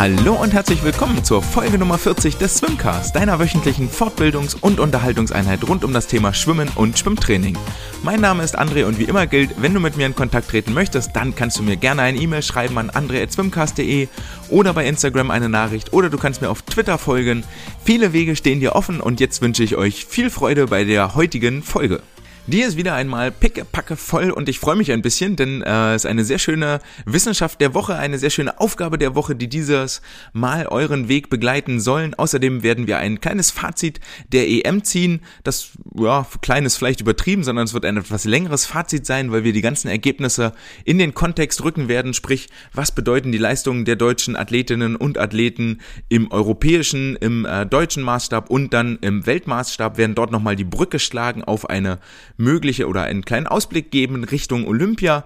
Hallo und herzlich willkommen zur Folge Nummer 40 des Swimcast, deiner wöchentlichen Fortbildungs- und Unterhaltungseinheit rund um das Thema Schwimmen und Schwimmtraining. Mein Name ist André und wie immer gilt, wenn du mit mir in Kontakt treten möchtest, dann kannst du mir gerne eine E-Mail schreiben an andre.swimcast.de oder bei Instagram eine Nachricht oder du kannst mir auf Twitter folgen. Viele Wege stehen dir offen und jetzt wünsche ich euch viel Freude bei der heutigen Folge. Die ist wieder einmal pickepacke voll und ich freue mich ein bisschen, denn äh, es ist eine sehr schöne Wissenschaft der Woche, eine sehr schöne Aufgabe der Woche, die dieses Mal euren Weg begleiten sollen. Außerdem werden wir ein kleines Fazit der EM ziehen. Das, ja, klein ist vielleicht übertrieben, sondern es wird ein etwas längeres Fazit sein, weil wir die ganzen Ergebnisse in den Kontext rücken werden. Sprich, was bedeuten die Leistungen der deutschen Athletinnen und Athleten im europäischen, im äh, deutschen Maßstab und dann im Weltmaßstab werden dort nochmal die Brücke schlagen auf eine mögliche oder einen kleinen Ausblick geben Richtung Olympia.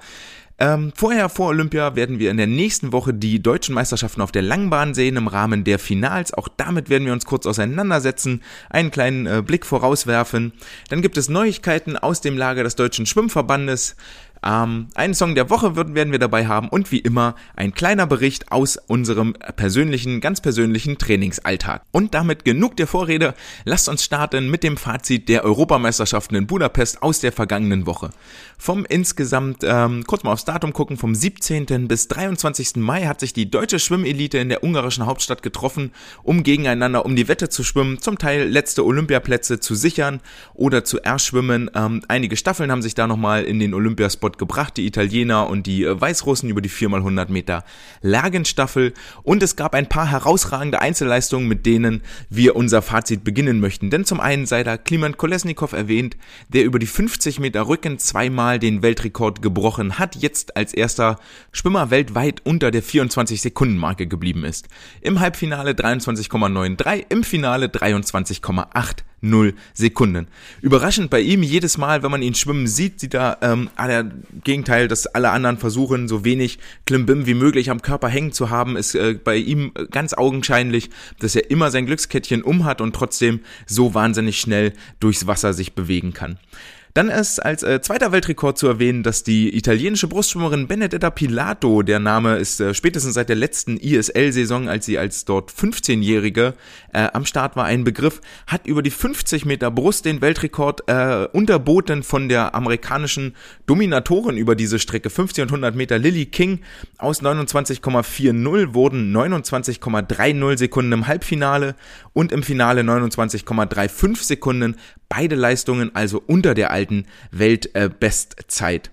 Ähm, vorher, vor Olympia, werden wir in der nächsten Woche die deutschen Meisterschaften auf der Langbahn sehen im Rahmen der Finals. Auch damit werden wir uns kurz auseinandersetzen, einen kleinen äh, Blick vorauswerfen. Dann gibt es Neuigkeiten aus dem Lager des Deutschen Schwimmverbandes. Ähm, einen Song der Woche werden wir dabei haben und wie immer ein kleiner Bericht aus unserem persönlichen, ganz persönlichen Trainingsalltag. Und damit genug der Vorrede. Lasst uns starten mit dem Fazit der Europameisterschaften in Budapest aus der vergangenen Woche. Vom insgesamt, ähm, kurz mal aufs Datum gucken, vom 17. bis 23. Mai hat sich die deutsche Schwimmelite in der ungarischen Hauptstadt getroffen, um gegeneinander um die Wette zu schwimmen, zum Teil letzte Olympiaplätze zu sichern oder zu erschwimmen. Ähm, einige Staffeln haben sich da nochmal in den Olympiaspot gebracht, die Italiener und die äh, Weißrussen über die 4x100 Meter Lagenstaffel. Und es gab ein paar herausragende Einzelleistungen, mit denen wir unser Fazit beginnen möchten. Denn zum einen sei da Kliman Kolesnikov erwähnt, der über die 50 Meter Rücken zweimal Mal den Weltrekord gebrochen hat, jetzt als erster Schwimmer weltweit unter der 24 Sekunden Marke geblieben ist. Im Halbfinale 23,93, im Finale 23,80 Sekunden. Überraschend bei ihm jedes Mal, wenn man ihn schwimmen sieht, sieht er ähm, der Gegenteil, dass alle anderen versuchen, so wenig Klimbim wie möglich am Körper hängen zu haben, ist äh, bei ihm ganz augenscheinlich, dass er immer sein Glückskettchen um hat und trotzdem so wahnsinnig schnell durchs Wasser sich bewegen kann. Dann ist als äh, zweiter Weltrekord zu erwähnen, dass die italienische Brustschwimmerin Benedetta Pilato, der Name ist äh, spätestens seit der letzten ISL-Saison, als sie als dort 15-Jährige äh, am Start war, ein Begriff, hat über die 50 Meter Brust den Weltrekord äh, unterboten von der amerikanischen Dominatorin über diese Strecke. 50 und 100 Meter Lily King aus 29,40 wurden 29,30 Sekunden im Halbfinale und im Finale 29,35 Sekunden. Beide Leistungen also unter der alten Weltbestzeit. Äh,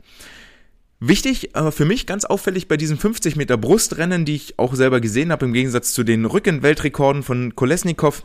Wichtig äh, für mich ganz auffällig bei diesen 50 Meter Brustrennen, die ich auch selber gesehen habe, im Gegensatz zu den Rückenweltrekorden von Kolesnikov,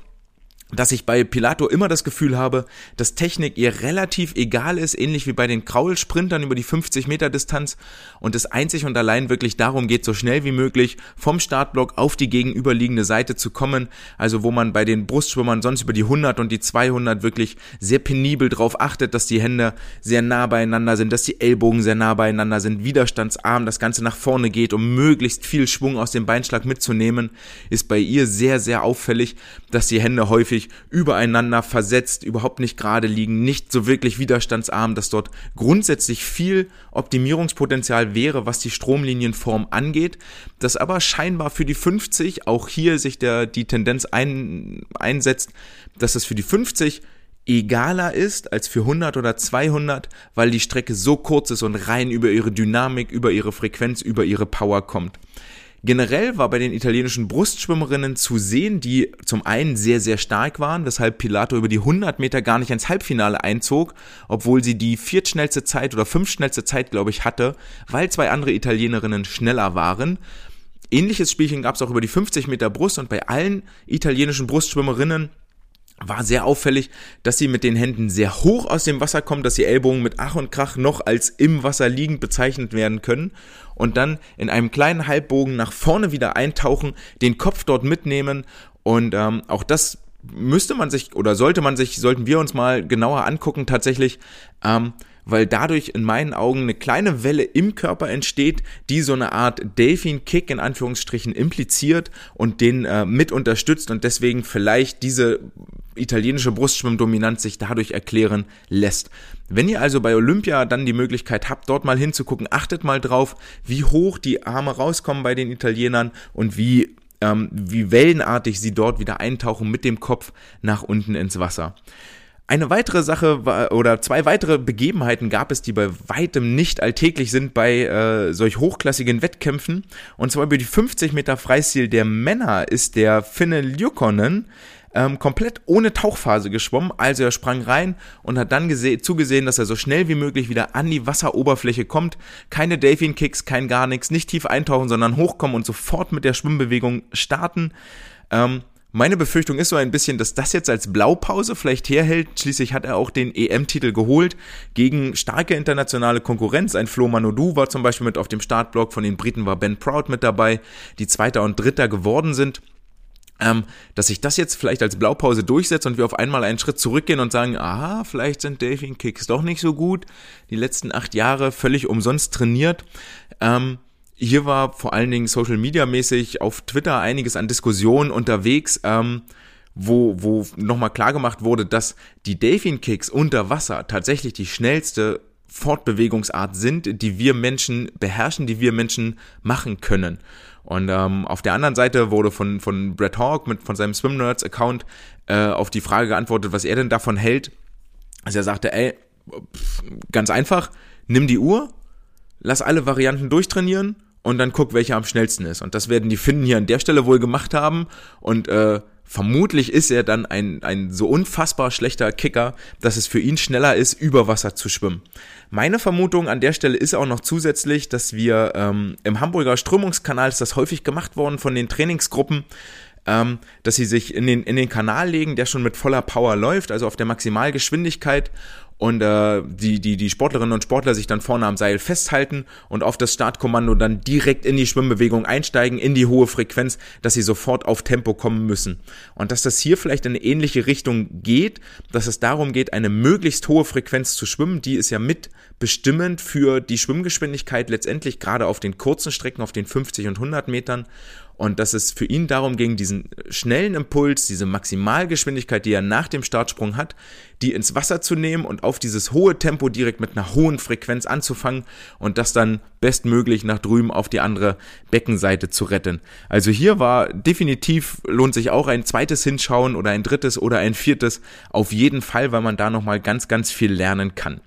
dass ich bei Pilato immer das Gefühl habe, dass Technik ihr relativ egal ist, ähnlich wie bei den Kraul-Sprintern über die 50 Meter Distanz und es einzig und allein wirklich darum geht, so schnell wie möglich vom Startblock auf die gegenüberliegende Seite zu kommen, also wo man bei den Brustschwimmern sonst über die 100 und die 200 wirklich sehr penibel drauf achtet, dass die Hände sehr nah beieinander sind, dass die Ellbogen sehr nah beieinander sind, widerstandsarm das Ganze nach vorne geht, um möglichst viel Schwung aus dem Beinschlag mitzunehmen, ist bei ihr sehr, sehr auffällig, dass die Hände häufig häufig übereinander versetzt, überhaupt nicht gerade liegen, nicht so wirklich widerstandsarm, dass dort grundsätzlich viel Optimierungspotenzial wäre, was die Stromlinienform angeht, dass aber scheinbar für die 50 auch hier sich der, die Tendenz ein, einsetzt, dass es für die 50 egaler ist als für 100 oder 200, weil die Strecke so kurz ist und rein über ihre Dynamik, über ihre Frequenz, über ihre Power kommt. Generell war bei den italienischen Brustschwimmerinnen zu sehen, die zum einen sehr, sehr stark waren, weshalb Pilato über die 100 Meter gar nicht ins Halbfinale einzog, obwohl sie die viertschnellste Zeit oder fünfschnellste Zeit, glaube ich, hatte, weil zwei andere Italienerinnen schneller waren. Ähnliches Spielchen gab es auch über die 50 Meter Brust und bei allen italienischen Brustschwimmerinnen war sehr auffällig, dass sie mit den Händen sehr hoch aus dem Wasser kommen, dass die Ellbogen mit Ach und Krach noch als im Wasser liegend bezeichnet werden können und dann in einem kleinen Halbbogen nach vorne wieder eintauchen, den Kopf dort mitnehmen und ähm, auch das müsste man sich oder sollte man sich, sollten wir uns mal genauer angucken tatsächlich, ähm, weil dadurch in meinen Augen eine kleine Welle im Körper entsteht, die so eine Art Delfin-Kick in Anführungsstrichen impliziert und den äh, mit unterstützt und deswegen vielleicht diese italienische Brustschwimmdominanz sich dadurch erklären lässt. Wenn ihr also bei Olympia dann die Möglichkeit habt, dort mal hinzugucken, achtet mal drauf, wie hoch die Arme rauskommen bei den Italienern und wie ähm, wie wellenartig sie dort wieder eintauchen mit dem Kopf nach unten ins Wasser. Eine weitere Sache war, oder zwei weitere Begebenheiten gab es, die bei weitem nicht alltäglich sind bei äh, solch hochklassigen Wettkämpfen. Und zwar über die 50 Meter Freistil der Männer ist der Finne Ljukonen ähm, komplett ohne Tauchphase geschwommen. Also er sprang rein und hat dann zugesehen, dass er so schnell wie möglich wieder an die Wasseroberfläche kommt. Keine Delfin-Kicks, kein gar nichts, nicht tief eintauchen, sondern hochkommen und sofort mit der Schwimmbewegung starten. Ähm, meine Befürchtung ist so ein bisschen, dass das jetzt als Blaupause vielleicht herhält. Schließlich hat er auch den EM-Titel geholt gegen starke internationale Konkurrenz. Ein Flo Manodou war zum Beispiel mit auf dem Startblock. Von den Briten war Ben Proud mit dabei, die Zweiter und Dritter geworden sind. Ähm, dass sich das jetzt vielleicht als Blaupause durchsetzt und wir auf einmal einen Schritt zurückgehen und sagen, aha, vielleicht sind Delfin Kicks doch nicht so gut. Die letzten acht Jahre völlig umsonst trainiert. Ähm, hier war vor allen Dingen Social Media mäßig auf Twitter einiges an Diskussionen unterwegs, ähm, wo, wo nochmal klar gemacht wurde, dass die Delfin Kicks unter Wasser tatsächlich die schnellste Fortbewegungsart sind, die wir Menschen beherrschen, die wir Menschen machen können. Und ähm, auf der anderen Seite wurde von, von Brett Hawk mit, von seinem Swim Nerds Account äh, auf die Frage geantwortet, was er denn davon hält. Also er sagte, ey, ganz einfach, nimm die Uhr, lass alle Varianten durchtrainieren und dann guck, welcher am schnellsten ist. Und das werden die Finnen hier an der Stelle wohl gemacht haben. Und äh, vermutlich ist er dann ein, ein so unfassbar schlechter Kicker, dass es für ihn schneller ist, über Wasser zu schwimmen. Meine Vermutung an der Stelle ist auch noch zusätzlich, dass wir ähm, im Hamburger Strömungskanal ist das häufig gemacht worden von den Trainingsgruppen, ähm, dass sie sich in den, in den Kanal legen, der schon mit voller Power läuft, also auf der Maximalgeschwindigkeit und äh, die, die, die Sportlerinnen und Sportler sich dann vorne am Seil festhalten und auf das Startkommando dann direkt in die Schwimmbewegung einsteigen, in die hohe Frequenz, dass sie sofort auf Tempo kommen müssen. Und dass das hier vielleicht in eine ähnliche Richtung geht, dass es darum geht, eine möglichst hohe Frequenz zu schwimmen, die ist ja mit bestimmend für die Schwimmgeschwindigkeit letztendlich gerade auf den kurzen Strecken, auf den 50 und 100 Metern und dass es für ihn darum ging, diesen schnellen Impuls, diese Maximalgeschwindigkeit, die er nach dem Startsprung hat, die ins Wasser zu nehmen und auf dieses hohe Tempo direkt mit einer hohen Frequenz anzufangen und das dann bestmöglich nach drüben auf die andere Beckenseite zu retten. Also hier war definitiv lohnt sich auch ein zweites Hinschauen oder ein drittes oder ein viertes auf jeden Fall, weil man da nochmal ganz, ganz viel lernen kann.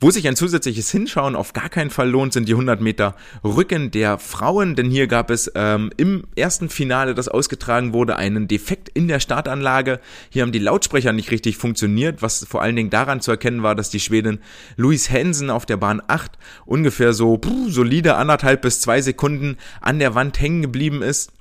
Wo sich ein zusätzliches Hinschauen auf gar keinen Fall lohnt, sind die 100 Meter Rücken der Frauen, denn hier gab es ähm, im ersten Finale, das ausgetragen wurde, einen Defekt in der Startanlage. Hier haben die Lautsprecher nicht richtig funktioniert, was vor allen Dingen daran zu erkennen war, dass die Schwedin Louise Hensen auf der Bahn 8 ungefähr so puh, solide anderthalb bis zwei Sekunden an der Wand hängen geblieben ist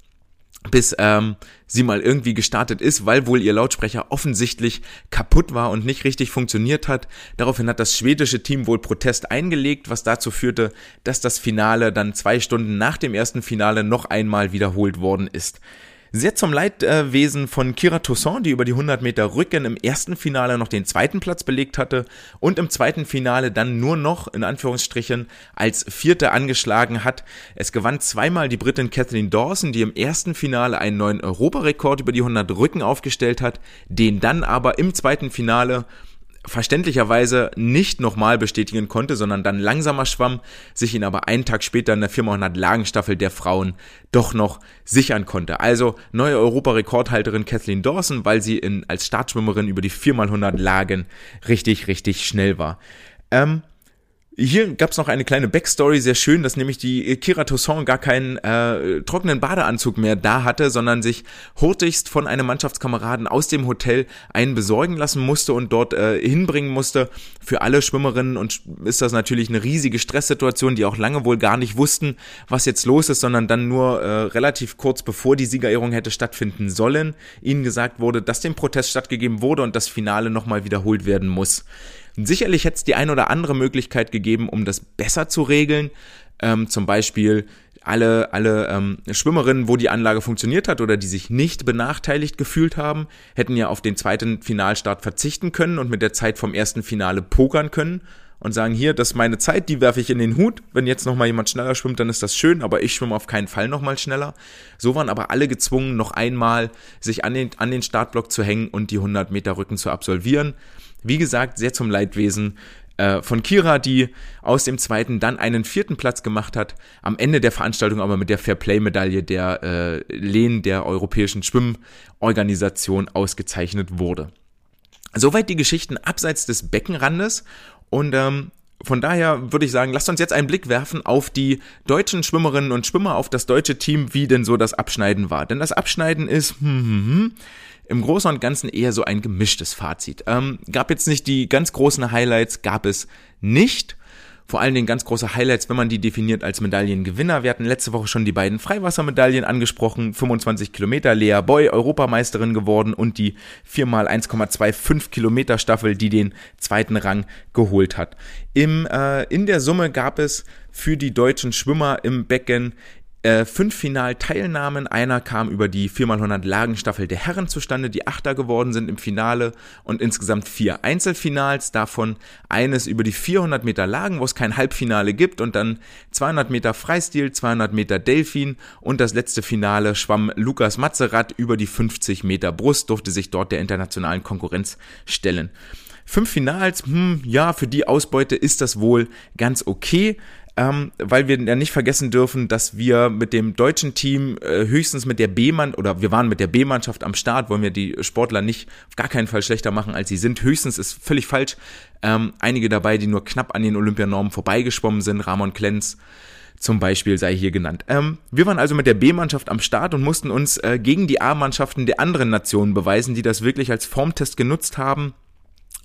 bis ähm, sie mal irgendwie gestartet ist, weil wohl ihr Lautsprecher offensichtlich kaputt war und nicht richtig funktioniert hat. Daraufhin hat das schwedische Team wohl Protest eingelegt, was dazu führte, dass das Finale dann zwei Stunden nach dem ersten Finale noch einmal wiederholt worden ist. Sehr zum Leidwesen von Kira Toussaint, die über die 100 Meter Rücken im ersten Finale noch den zweiten Platz belegt hatte und im zweiten Finale dann nur noch in Anführungsstrichen als Vierte angeschlagen hat. Es gewann zweimal die Britin Kathleen Dawson, die im ersten Finale einen neuen Europarekord über die 100 Rücken aufgestellt hat, den dann aber im zweiten Finale verständlicherweise nicht nochmal bestätigen konnte, sondern dann langsamer schwamm, sich ihn aber einen Tag später in der 400 Lagenstaffel der Frauen doch noch sichern konnte. Also neue Europarekordhalterin Kathleen Dawson, weil sie in, als Startschwimmerin über die 4x100 Lagen richtig, richtig schnell war. Ähm, hier gab's noch eine kleine Backstory, sehr schön, dass nämlich die Kira Toussaint gar keinen äh, trockenen Badeanzug mehr da hatte, sondern sich hurtigst von einem Mannschaftskameraden aus dem Hotel einen besorgen lassen musste und dort äh, hinbringen musste. Für alle Schwimmerinnen und ist das natürlich eine riesige Stresssituation, die auch lange wohl gar nicht wussten, was jetzt los ist, sondern dann nur äh, relativ kurz bevor die Siegerehrung hätte stattfinden sollen, ihnen gesagt wurde, dass dem Protest stattgegeben wurde und das Finale nochmal wiederholt werden muss. Sicherlich hätte es die ein oder andere Möglichkeit gegeben, um das besser zu regeln. Ähm, zum Beispiel alle, alle ähm, Schwimmerinnen, wo die Anlage funktioniert hat oder die sich nicht benachteiligt gefühlt haben, hätten ja auf den zweiten Finalstart verzichten können und mit der Zeit vom ersten Finale pokern können und sagen, hier, das ist meine Zeit, die werfe ich in den Hut. Wenn jetzt nochmal jemand schneller schwimmt, dann ist das schön, aber ich schwimme auf keinen Fall nochmal schneller. So waren aber alle gezwungen, noch einmal sich an den, an den Startblock zu hängen und die 100 Meter Rücken zu absolvieren. Wie gesagt, sehr zum Leidwesen äh, von Kira, die aus dem zweiten dann einen vierten Platz gemacht hat. Am Ende der Veranstaltung aber mit der Fairplay-Medaille der äh, Lehn der Europäischen Schwimmorganisation ausgezeichnet wurde. Soweit die Geschichten abseits des Beckenrandes und ähm, von daher würde ich sagen, lasst uns jetzt einen Blick werfen auf die deutschen Schwimmerinnen und Schwimmer, auf das deutsche Team, wie denn so das Abschneiden war. Denn das Abschneiden ist hm, hm, hm, im Großen und Ganzen eher so ein gemischtes Fazit. Ähm, gab jetzt nicht die ganz großen Highlights, gab es nicht vor allen Dingen ganz große Highlights, wenn man die definiert als Medaillengewinner. Wir hatten letzte Woche schon die beiden Freiwassermedaillen angesprochen. 25 Kilometer, Lea Boy, Europameisterin geworden und die 4x1,25 Kilometer Staffel, die den zweiten Rang geholt hat. Im, äh, in der Summe gab es für die deutschen Schwimmer im Becken äh, fünf Finalteilnahmen. Einer kam über die 4x100 Lagenstaffel der Herren zustande, die Achter geworden sind im Finale und insgesamt vier Einzelfinals, davon eines über die 400 Meter Lagen, wo es kein Halbfinale gibt und dann 200 Meter Freistil, 200 Meter Delfin und das letzte Finale schwamm Lukas Matzerath über die 50 Meter Brust, durfte sich dort der internationalen Konkurrenz stellen. Fünf Finals, hm, ja, für die Ausbeute ist das wohl ganz okay ähm, weil wir ja nicht vergessen dürfen, dass wir mit dem deutschen Team äh, höchstens mit der B-Mann oder wir waren mit der B-Mannschaft am Start, wollen wir die Sportler nicht auf gar keinen Fall schlechter machen, als sie sind. Höchstens ist völlig falsch. Ähm, einige dabei, die nur knapp an den Olympianormen vorbeigeschwommen sind, Ramon Klenz zum Beispiel sei hier genannt. Ähm, wir waren also mit der B-Mannschaft am Start und mussten uns äh, gegen die A-Mannschaften der anderen Nationen beweisen, die das wirklich als Formtest genutzt haben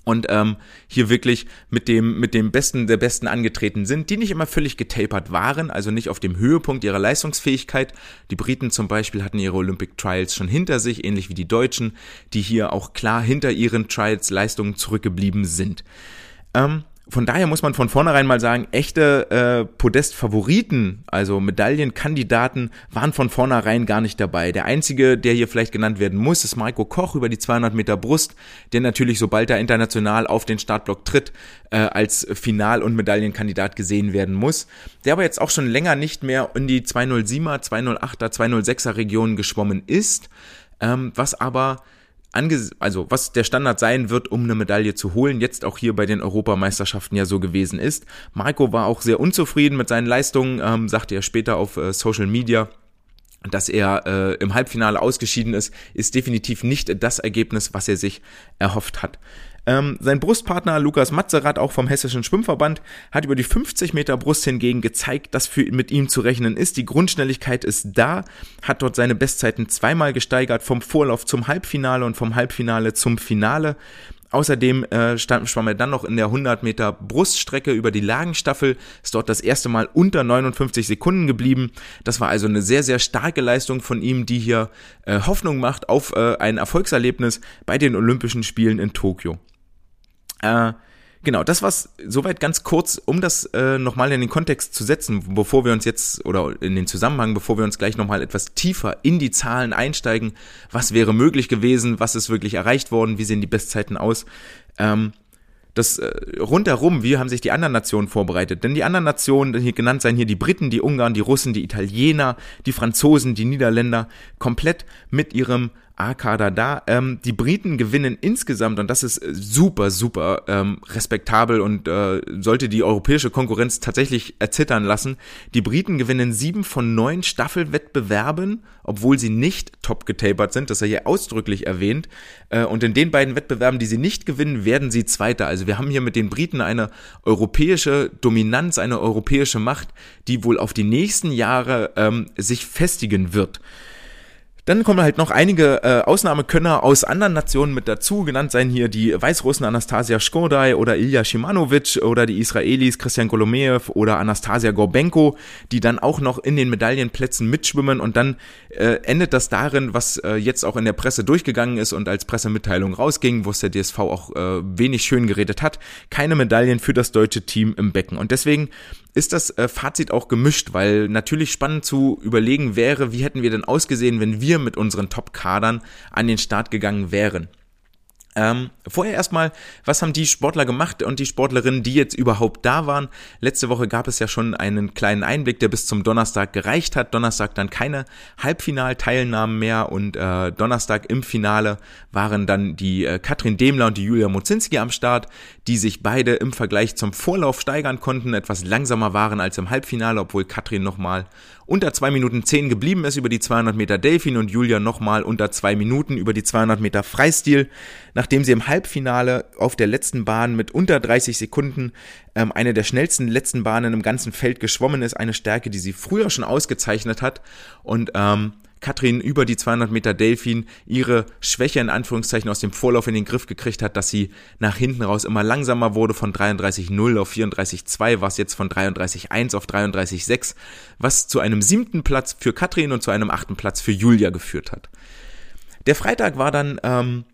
und ähm, hier wirklich mit dem mit dem Besten der Besten angetreten sind, die nicht immer völlig getapert waren, also nicht auf dem Höhepunkt ihrer Leistungsfähigkeit. Die Briten zum Beispiel hatten ihre Olympic Trials schon hinter sich, ähnlich wie die Deutschen, die hier auch klar hinter ihren Trials Leistungen zurückgeblieben sind. Ähm, von daher muss man von vornherein mal sagen, echte äh, Podest-Favoriten, also Medaillenkandidaten, waren von vornherein gar nicht dabei. Der einzige, der hier vielleicht genannt werden muss, ist Marco Koch über die 200 Meter Brust, der natürlich, sobald er international auf den Startblock tritt, äh, als Final- und Medaillenkandidat gesehen werden muss. Der aber jetzt auch schon länger nicht mehr in die 207er, 208er, 206er Regionen geschwommen ist, ähm, was aber also was der Standard sein wird, um eine Medaille zu holen, jetzt auch hier bei den Europameisterschaften ja so gewesen ist. Marco war auch sehr unzufrieden mit seinen Leistungen, ähm, sagte er später auf äh, Social Media. Dass er äh, im Halbfinale ausgeschieden ist, ist definitiv nicht das Ergebnis, was er sich erhofft hat. Ähm, sein Brustpartner Lukas Matzerath, auch vom Hessischen Schwimmverband, hat über die 50 Meter Brust hingegen gezeigt, dass für, mit ihm zu rechnen ist. Die Grundschnelligkeit ist da, hat dort seine Bestzeiten zweimal gesteigert, vom Vorlauf zum Halbfinale und vom Halbfinale zum Finale. Außerdem äh, stand, schwamm er dann noch in der 100 Meter Bruststrecke über die Lagenstaffel, ist dort das erste Mal unter 59 Sekunden geblieben. Das war also eine sehr, sehr starke Leistung von ihm, die hier äh, Hoffnung macht auf äh, ein Erfolgserlebnis bei den Olympischen Spielen in Tokio. Äh, genau, das war's soweit ganz kurz, um das äh, nochmal in den Kontext zu setzen, bevor wir uns jetzt, oder in den Zusammenhang, bevor wir uns gleich nochmal etwas tiefer in die Zahlen einsteigen. Was wäre möglich gewesen? Was ist wirklich erreicht worden? Wie sehen die Bestzeiten aus? Ähm, das äh, rundherum, wie haben sich die anderen Nationen vorbereitet? Denn die anderen Nationen, hier genannt seien hier die Briten, die Ungarn, die Russen, die Italiener, die Franzosen, die Niederländer, komplett mit ihrem A-Kader da. Ähm, die Briten gewinnen insgesamt, und das ist äh, super, super ähm, respektabel und äh, sollte die europäische Konkurrenz tatsächlich erzittern lassen. Die Briten gewinnen sieben von neun Staffelwettbewerben, obwohl sie nicht top getapert sind, das er hier ausdrücklich erwähnt. Äh, und in den beiden Wettbewerben, die sie nicht gewinnen, werden sie Zweiter. Also wir haben hier mit den Briten eine europäische Dominanz, eine europäische Macht, die wohl auf die nächsten Jahre ähm, sich festigen wird. Dann kommen halt noch einige äh, Ausnahmekönner aus anderen Nationen mit dazu. Genannt seien hier die Weißrussen Anastasia Shkodai oder Ilya Shimanovic oder die Israelis Christian Golomeev oder Anastasia Gorbenko, die dann auch noch in den Medaillenplätzen mitschwimmen und dann äh, endet das darin, was äh, jetzt auch in der Presse durchgegangen ist und als Pressemitteilung rausging, wo es der DSV auch äh, wenig schön geredet hat. Keine Medaillen für das deutsche Team im Becken. Und deswegen ist das äh, Fazit auch gemischt, weil natürlich spannend zu überlegen wäre, wie hätten wir denn ausgesehen, wenn wir mit unseren Top-Kadern an den Start gegangen wären. Ähm, vorher erstmal, was haben die Sportler gemacht und die Sportlerinnen, die jetzt überhaupt da waren? Letzte Woche gab es ja schon einen kleinen Einblick, der bis zum Donnerstag gereicht hat. Donnerstag dann keine Halbfinalteilnahmen mehr und äh, Donnerstag im Finale waren dann die äh, Katrin Demler und die Julia Mozinski am Start, die sich beide im Vergleich zum Vorlauf steigern konnten, etwas langsamer waren als im Halbfinale, obwohl Katrin nochmal unter zwei Minuten zehn geblieben ist über die 200 Meter Delfin und Julia nochmal unter zwei Minuten über die 200 Meter Freistil, nachdem sie im Halbfinale auf der letzten Bahn mit unter 30 Sekunden ähm, eine der schnellsten letzten Bahnen im ganzen Feld geschwommen ist, eine Stärke, die sie früher schon ausgezeichnet hat und ähm, Katrin über die 200 Meter Delfin ihre Schwäche in Anführungszeichen aus dem Vorlauf in den Griff gekriegt hat, dass sie nach hinten raus immer langsamer wurde von 33,0 auf 34,2, was jetzt von 33,1 auf 33,6, was zu einem siebten Platz für Katrin und zu einem achten Platz für Julia geführt hat. Der Freitag war dann ähm,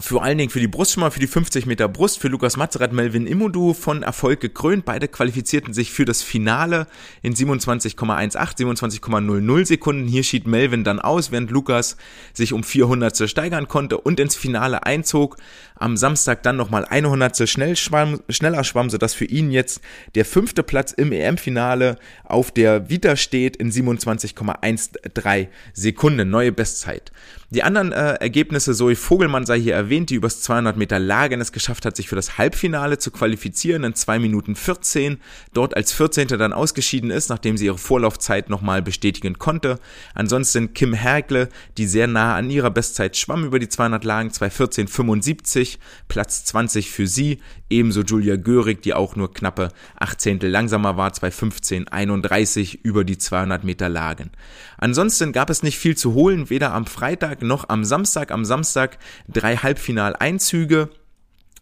vor allen Dingen für die Brustschwimmer, für die 50 Meter Brust, für Lukas Mazerat, Melvin Imodu von Erfolg gekrönt. Beide qualifizierten sich für das Finale in 27,18, 27,00 Sekunden. Hier schied Melvin dann aus, während Lukas sich um 400 steigern konnte und ins Finale einzog. Am Samstag dann nochmal 100 schnell schwamm, schneller schwamm, sodass für ihn jetzt der fünfte Platz im EM-Finale auf der Vita steht in 27,13 Sekunden. Neue Bestzeit. Die anderen äh, Ergebnisse, Zoe Vogelmann sei hier erwähnt, die übers 200 Meter Lagen es geschafft hat, sich für das Halbfinale zu qualifizieren in 2 Minuten 14, dort als 14. dann ausgeschieden ist, nachdem sie ihre Vorlaufzeit nochmal bestätigen konnte. Ansonsten Kim Hergle, die sehr nah an ihrer Bestzeit schwamm über die 200 Lagen, 2.14.75, Platz 20 für sie, ebenso Julia Görig, die auch nur knappe 18 langsamer war, 2.15.31 über die 200 Meter Lagen. Ansonsten gab es nicht viel zu holen, weder am Freitag noch am Samstag. Am Samstag drei Halbfinaleinzüge.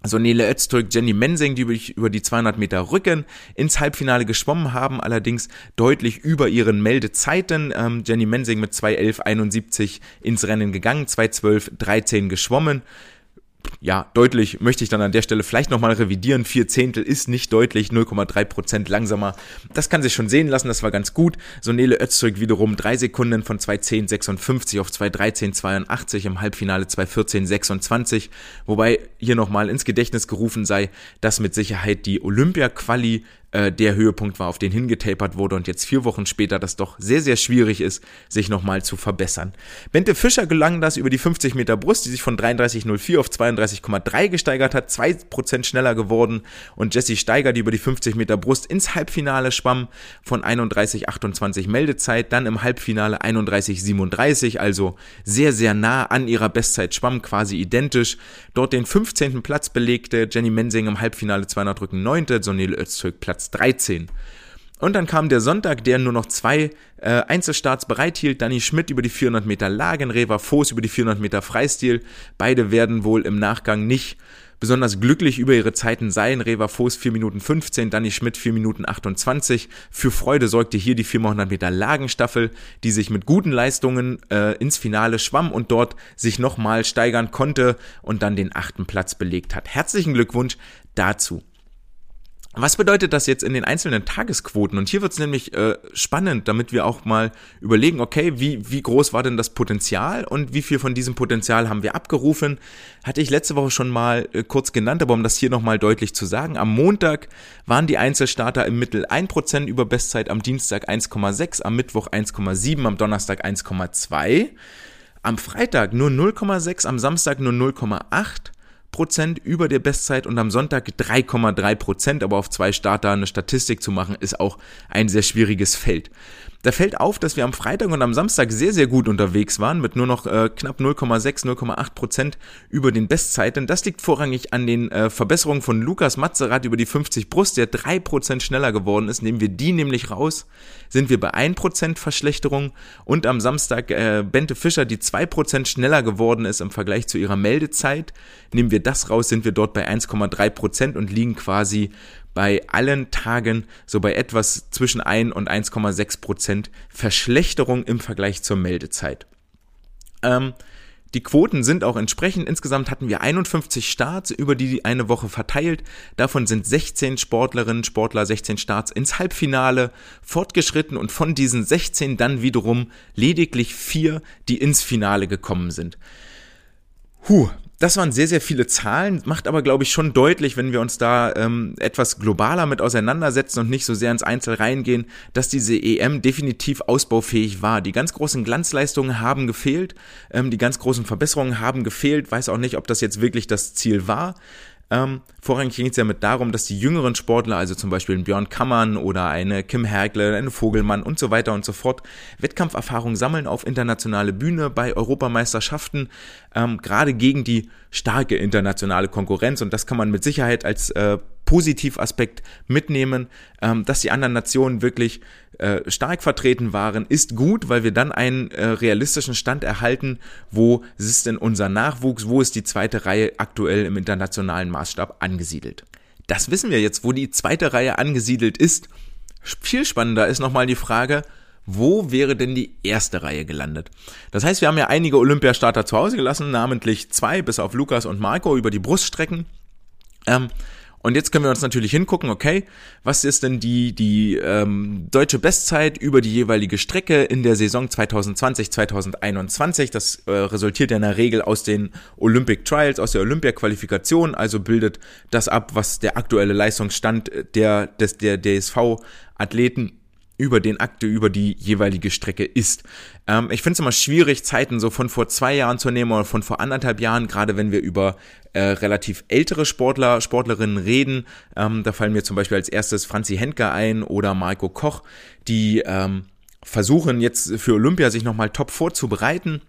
So Nele Öztürk, Jenny Mensing, die über die 200 Meter Rücken ins Halbfinale geschwommen haben, allerdings deutlich über ihren Meldezeiten. Ähm, Jenny Mensing mit 2.11.71 ins Rennen gegangen, 2.12.13 geschwommen ja, deutlich möchte ich dann an der Stelle vielleicht nochmal revidieren. Vier Zehntel ist nicht deutlich, 0,3 Prozent langsamer. Das kann sich schon sehen lassen, das war ganz gut. So Nele Öztürk wiederum drei Sekunden von 2.10.56 auf 2.13.82 im Halbfinale 2.14.26. Wobei hier nochmal ins Gedächtnis gerufen sei, dass mit Sicherheit die Olympia-Quali äh, der Höhepunkt war, auf den hingetapert wurde und jetzt vier Wochen später das doch sehr, sehr schwierig ist, sich nochmal zu verbessern. Bente Fischer gelang das über die 50 Meter Brust, die sich von 33,04 auf 32,3 gesteigert hat, zwei Prozent schneller geworden und Jessie Steiger, die über die 50 Meter Brust ins Halbfinale schwamm, von 31,28 Meldezeit, dann im Halbfinale 31,37, also sehr, sehr nah an ihrer Bestzeit schwamm, quasi identisch. Dort den 15. Platz belegte Jenny Mensing im Halbfinale 200 Rücken 9., Sonil Öztürk Platz 13. Und dann kam der Sonntag, der nur noch zwei äh, Einzelstarts bereithielt. Danny Schmidt über die 400 Meter Lagen, Reva Voß über die 400 Meter Freistil. Beide werden wohl im Nachgang nicht besonders glücklich über ihre Zeiten sein. Reva Voß 4 Minuten 15, Danny Schmidt 4 Minuten 28. Für Freude sorgte hier die 400 Meter Lagenstaffel, die sich mit guten Leistungen äh, ins Finale schwamm und dort sich nochmal steigern konnte und dann den achten Platz belegt hat. Herzlichen Glückwunsch dazu. Was bedeutet das jetzt in den einzelnen Tagesquoten? Und hier wird es nämlich äh, spannend, damit wir auch mal überlegen, okay, wie, wie groß war denn das Potenzial und wie viel von diesem Potenzial haben wir abgerufen? Hatte ich letzte Woche schon mal äh, kurz genannt, aber um das hier nochmal deutlich zu sagen, am Montag waren die Einzelstarter im Mittel 1% über Bestzeit, am Dienstag 1,6, am Mittwoch 1,7, am Donnerstag 1,2, am Freitag nur 0,6, am Samstag nur 0,8 Prozent über der Bestzeit und am Sonntag 3,3 Prozent, aber auf zwei Starter eine Statistik zu machen, ist auch ein sehr schwieriges Feld. Da fällt auf, dass wir am Freitag und am Samstag sehr, sehr gut unterwegs waren, mit nur noch äh, knapp 0,6, 0,8 Prozent über den Bestzeiten. Das liegt vorrangig an den äh, Verbesserungen von Lukas Mazerat über die 50 Brust, der 3 Prozent schneller geworden ist. Nehmen wir die nämlich raus, sind wir bei 1 Prozent Verschlechterung und am Samstag äh, Bente Fischer, die 2 Prozent schneller geworden ist im Vergleich zu ihrer Meldezeit. Nehmen wir das raus, sind wir dort bei 1,3 Prozent und liegen quasi bei allen Tagen so bei etwas zwischen 1 und 1,6 Prozent Verschlechterung im Vergleich zur Meldezeit. Ähm, die Quoten sind auch entsprechend. Insgesamt hatten wir 51 Starts über die eine Woche verteilt. Davon sind 16 Sportlerinnen, Sportler, 16 Starts ins Halbfinale fortgeschritten und von diesen 16 dann wiederum lediglich vier, die ins Finale gekommen sind. Huh, das waren sehr, sehr viele Zahlen, macht aber, glaube ich, schon deutlich, wenn wir uns da ähm, etwas globaler mit auseinandersetzen und nicht so sehr ins Einzel reingehen, dass diese EM definitiv ausbaufähig war. Die ganz großen Glanzleistungen haben gefehlt, ähm, die ganz großen Verbesserungen haben gefehlt, weiß auch nicht, ob das jetzt wirklich das Ziel war. Ähm, vorrangig ging es ja mit darum, dass die jüngeren Sportler, also zum Beispiel ein Björn Kammern oder eine Kim Hergle, eine Vogelmann und so weiter und so fort, Wettkampferfahrung sammeln auf internationale Bühne bei Europameisterschaften, ähm, gerade gegen die starke internationale Konkurrenz. Und das kann man mit Sicherheit als äh, Positivaspekt mitnehmen, ähm, dass die anderen Nationen wirklich äh, stark vertreten waren, ist gut, weil wir dann einen äh, realistischen Stand erhalten, wo ist denn unser Nachwuchs, wo ist die zweite Reihe aktuell im internationalen Maßstab angesiedelt. Das wissen wir jetzt, wo die zweite Reihe angesiedelt ist. Viel spannender ist nochmal die Frage, wo wäre denn die erste Reihe gelandet? Das heißt, wir haben ja einige Olympiastarter zu Hause gelassen, namentlich zwei, bis auf Lukas und Marco über die Bruststrecken. Ähm, und jetzt können wir uns natürlich hingucken, okay, was ist denn die, die ähm, deutsche Bestzeit über die jeweilige Strecke in der Saison 2020, 2021? Das äh, resultiert ja in der Regel aus den Olympic Trials, aus der Olympia-Qualifikation, also bildet das ab, was der aktuelle Leistungsstand der, des, der DSV-Athleten über den Akte, über die jeweilige Strecke ist. Ähm, ich finde es immer schwierig, Zeiten so von vor zwei Jahren zu nehmen oder von vor anderthalb Jahren, gerade wenn wir über äh, relativ ältere Sportler, Sportlerinnen reden. Ähm, da fallen mir zum Beispiel als erstes Franzi Henke ein oder Marco Koch, die ähm, versuchen jetzt für Olympia sich nochmal top vorzubereiten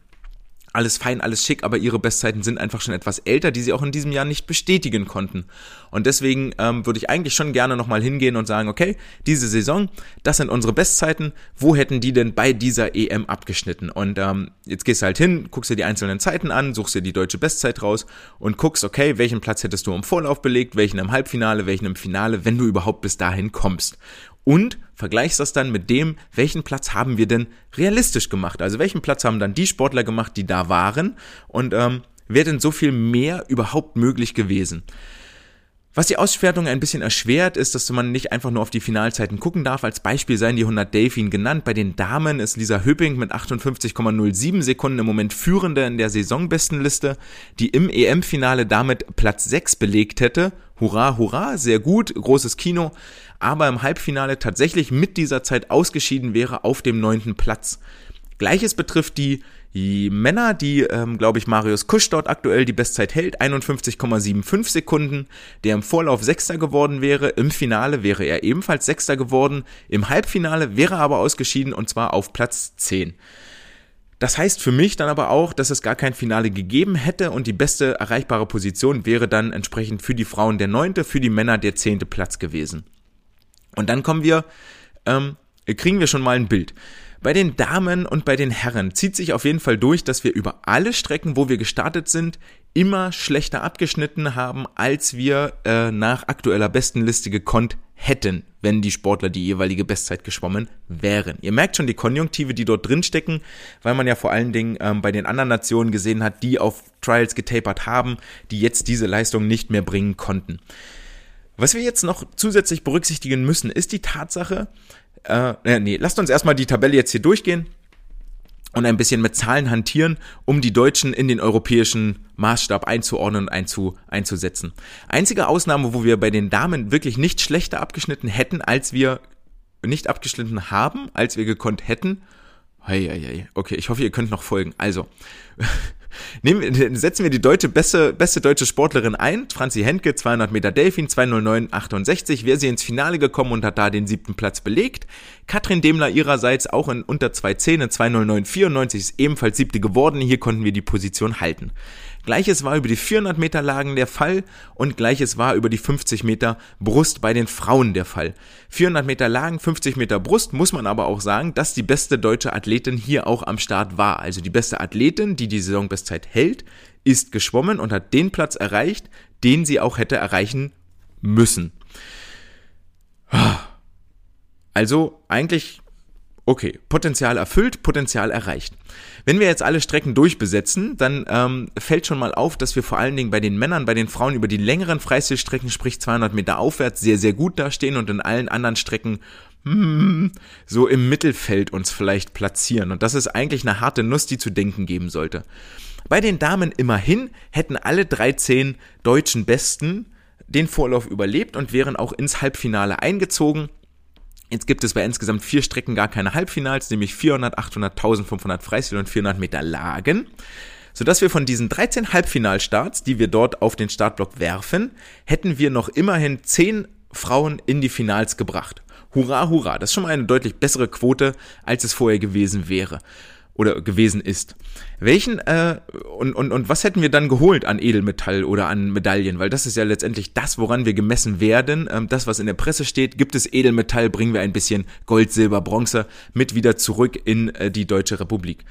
alles fein, alles schick, aber ihre Bestzeiten sind einfach schon etwas älter, die sie auch in diesem Jahr nicht bestätigen konnten. Und deswegen ähm, würde ich eigentlich schon gerne nochmal hingehen und sagen, okay, diese Saison, das sind unsere Bestzeiten, wo hätten die denn bei dieser EM abgeschnitten? Und ähm, jetzt gehst du halt hin, guckst dir die einzelnen Zeiten an, suchst dir die deutsche Bestzeit raus und guckst, okay, welchen Platz hättest du im Vorlauf belegt, welchen im Halbfinale, welchen im Finale, wenn du überhaupt bis dahin kommst und vergleichst das dann mit dem, welchen Platz haben wir denn realistisch gemacht. Also welchen Platz haben dann die Sportler gemacht, die da waren und ähm, wäre denn so viel mehr überhaupt möglich gewesen. Was die Auswertung ein bisschen erschwert, ist, dass man nicht einfach nur auf die Finalzeiten gucken darf. Als Beispiel seien die 100 Delfin genannt. Bei den Damen ist Lisa Höpping mit 58,07 Sekunden im Moment führende in der Saisonbestenliste, die im EM-Finale damit Platz 6 belegt hätte. Hurra, hurra, sehr gut, großes Kino. Aber im Halbfinale tatsächlich mit dieser Zeit ausgeschieden wäre auf dem neunten Platz. Gleiches betrifft die Männer, die, ähm, glaube ich, Marius Kusch dort aktuell die Bestzeit hält, 51,75 Sekunden, der im Vorlauf Sechster geworden wäre, im Finale wäre er ebenfalls Sechster geworden, im Halbfinale wäre er aber ausgeschieden und zwar auf Platz 10. Das heißt für mich dann aber auch, dass es gar kein Finale gegeben hätte und die beste erreichbare Position wäre dann entsprechend für die Frauen der neunte, für die Männer der zehnte Platz gewesen. Und dann kommen wir, ähm, kriegen wir schon mal ein Bild. Bei den Damen und bei den Herren zieht sich auf jeden Fall durch, dass wir über alle Strecken, wo wir gestartet sind, immer schlechter abgeschnitten haben, als wir äh, nach aktueller Bestenliste gekonnt hätten, wenn die Sportler die jeweilige Bestzeit geschwommen wären. Ihr merkt schon die Konjunktive, die dort drin stecken, weil man ja vor allen Dingen ähm, bei den anderen Nationen gesehen hat, die auf Trials getapert haben, die jetzt diese Leistung nicht mehr bringen konnten. Was wir jetzt noch zusätzlich berücksichtigen müssen, ist die Tatsache, äh, nee, lasst uns erstmal die Tabelle jetzt hier durchgehen und ein bisschen mit Zahlen hantieren, um die Deutschen in den europäischen Maßstab einzuordnen und einzu, einzusetzen. Einzige Ausnahme, wo wir bei den Damen wirklich nicht schlechter abgeschnitten hätten, als wir nicht abgeschnitten haben, als wir gekonnt hätten. Hei, hei, hei. Okay, ich hoffe, ihr könnt noch folgen. Also, Nehmen, setzen wir die deutsche, beste, beste deutsche Sportlerin ein, Franzi Henke, 200 Meter Delfin, 209,68, wäre sie ins Finale gekommen und hat da den siebten Platz belegt. Katrin Demler ihrerseits auch in unter 210, 209,94 ist ebenfalls siebte geworden, hier konnten wir die Position halten. Gleiches war über die 400 Meter Lagen der Fall und gleiches war über die 50 Meter Brust bei den Frauen der Fall. 400 Meter Lagen, 50 Meter Brust muss man aber auch sagen, dass die beste deutsche Athletin hier auch am Start war. Also die beste Athletin, die die Saisonbestzeit hält, ist geschwommen und hat den Platz erreicht, den sie auch hätte erreichen müssen. Also eigentlich Okay, Potenzial erfüllt, Potenzial erreicht. Wenn wir jetzt alle Strecken durchbesetzen, dann ähm, fällt schon mal auf, dass wir vor allen Dingen bei den Männern, bei den Frauen über die längeren Freistilstrecken, sprich 200 Meter aufwärts, sehr, sehr gut dastehen und in allen anderen Strecken hmm, so im Mittelfeld uns vielleicht platzieren. Und das ist eigentlich eine harte Nuss, die zu denken geben sollte. Bei den Damen immerhin hätten alle 13 deutschen Besten den Vorlauf überlebt und wären auch ins Halbfinale eingezogen. Jetzt gibt es bei insgesamt vier Strecken gar keine Halbfinals, nämlich 400, 800, 1500 Freistil und 400 Meter Lagen. Sodass wir von diesen 13 Halbfinalstarts, die wir dort auf den Startblock werfen, hätten wir noch immerhin 10 Frauen in die Finals gebracht. Hurra, hurra. Das ist schon mal eine deutlich bessere Quote, als es vorher gewesen wäre oder gewesen ist. Welchen äh, und, und, und was hätten wir dann geholt an Edelmetall oder an Medaillen? Weil das ist ja letztendlich das, woran wir gemessen werden. Ähm, das, was in der Presse steht, gibt es Edelmetall, bringen wir ein bisschen Gold, Silber, Bronze mit wieder zurück in äh, die Deutsche Republik.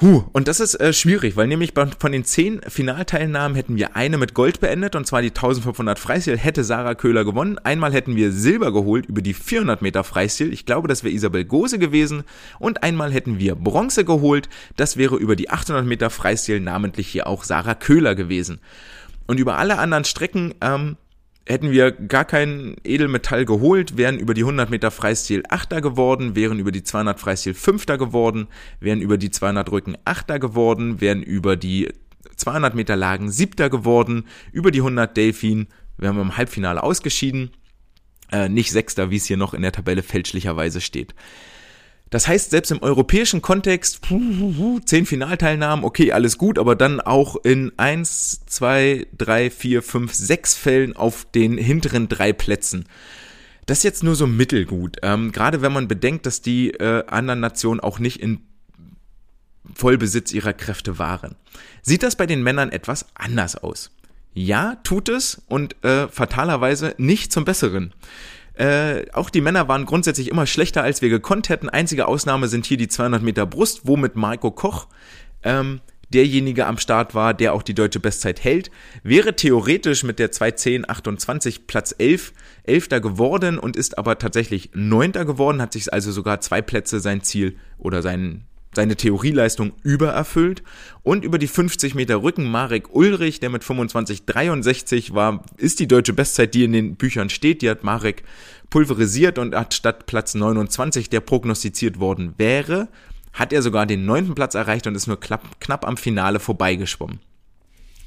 Huh, und das ist äh, schwierig, weil nämlich von den zehn Finalteilnahmen hätten wir eine mit Gold beendet, und zwar die 1500 Freistil hätte Sarah Köhler gewonnen. Einmal hätten wir Silber geholt über die 400 Meter Freistil, ich glaube, das wäre Isabel Gose gewesen. Und einmal hätten wir Bronze geholt, das wäre über die 800 Meter Freistil, namentlich hier auch Sarah Köhler gewesen. Und über alle anderen Strecken ähm, hätten wir gar kein Edelmetall geholt, wären über die 100 Meter Freistil Achter geworden, wären über die 200 Freistil Fünfter geworden, wären über die 200 Rücken Achter geworden, wären über die 200 Meter Lagen Siebter geworden, über die 100 Delfin wären wir im Halbfinale ausgeschieden, äh, nicht Sechster, wie es hier noch in der Tabelle fälschlicherweise steht. Das heißt, selbst im europäischen Kontext, zehn Finalteilnahmen, okay, alles gut, aber dann auch in eins, zwei, drei, vier, fünf, sechs Fällen auf den hinteren drei Plätzen. Das ist jetzt nur so mittelgut. Ähm, gerade wenn man bedenkt, dass die äh, anderen Nationen auch nicht in Vollbesitz ihrer Kräfte waren. Sieht das bei den Männern etwas anders aus? Ja, tut es und äh, fatalerweise nicht zum Besseren. Äh, auch die Männer waren grundsätzlich immer schlechter, als wir gekonnt hätten. Einzige Ausnahme sind hier die 200 Meter Brust, wo mit Marco Koch ähm, derjenige am Start war, der auch die deutsche Bestzeit hält, wäre theoretisch mit der 2.10.28 Platz 11 Elfter geworden und ist aber tatsächlich Neunter geworden, hat sich also sogar zwei Plätze sein Ziel oder sein seine Theorieleistung übererfüllt und über die 50 Meter Rücken Marek Ulrich, der mit 25,63 war, ist die deutsche Bestzeit, die in den Büchern steht, die hat Marek pulverisiert und hat statt Platz 29, der prognostiziert worden wäre, hat er sogar den neunten Platz erreicht und ist nur knapp, knapp am Finale vorbeigeschwommen.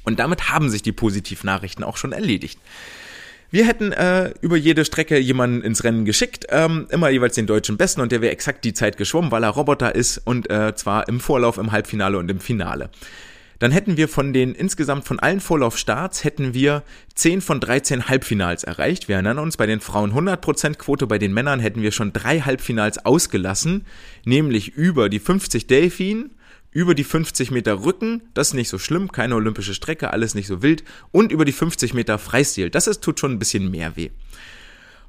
Und damit haben sich die Positivnachrichten auch schon erledigt. Wir hätten äh, über jede Strecke jemanden ins Rennen geschickt, ähm, immer jeweils den deutschen Besten und der wäre exakt die Zeit geschwommen, weil er Roboter ist und äh, zwar im Vorlauf, im Halbfinale und im Finale. Dann hätten wir von den insgesamt von allen Vorlaufstarts hätten wir 10 von 13 Halbfinals erreicht. Wir erinnern uns, bei den Frauen 100% Quote, bei den Männern hätten wir schon drei Halbfinals ausgelassen, nämlich über die 50 Delfin, über die 50 Meter Rücken, das ist nicht so schlimm, keine olympische Strecke, alles nicht so wild, und über die 50 Meter Freistil, das ist, tut schon ein bisschen mehr weh.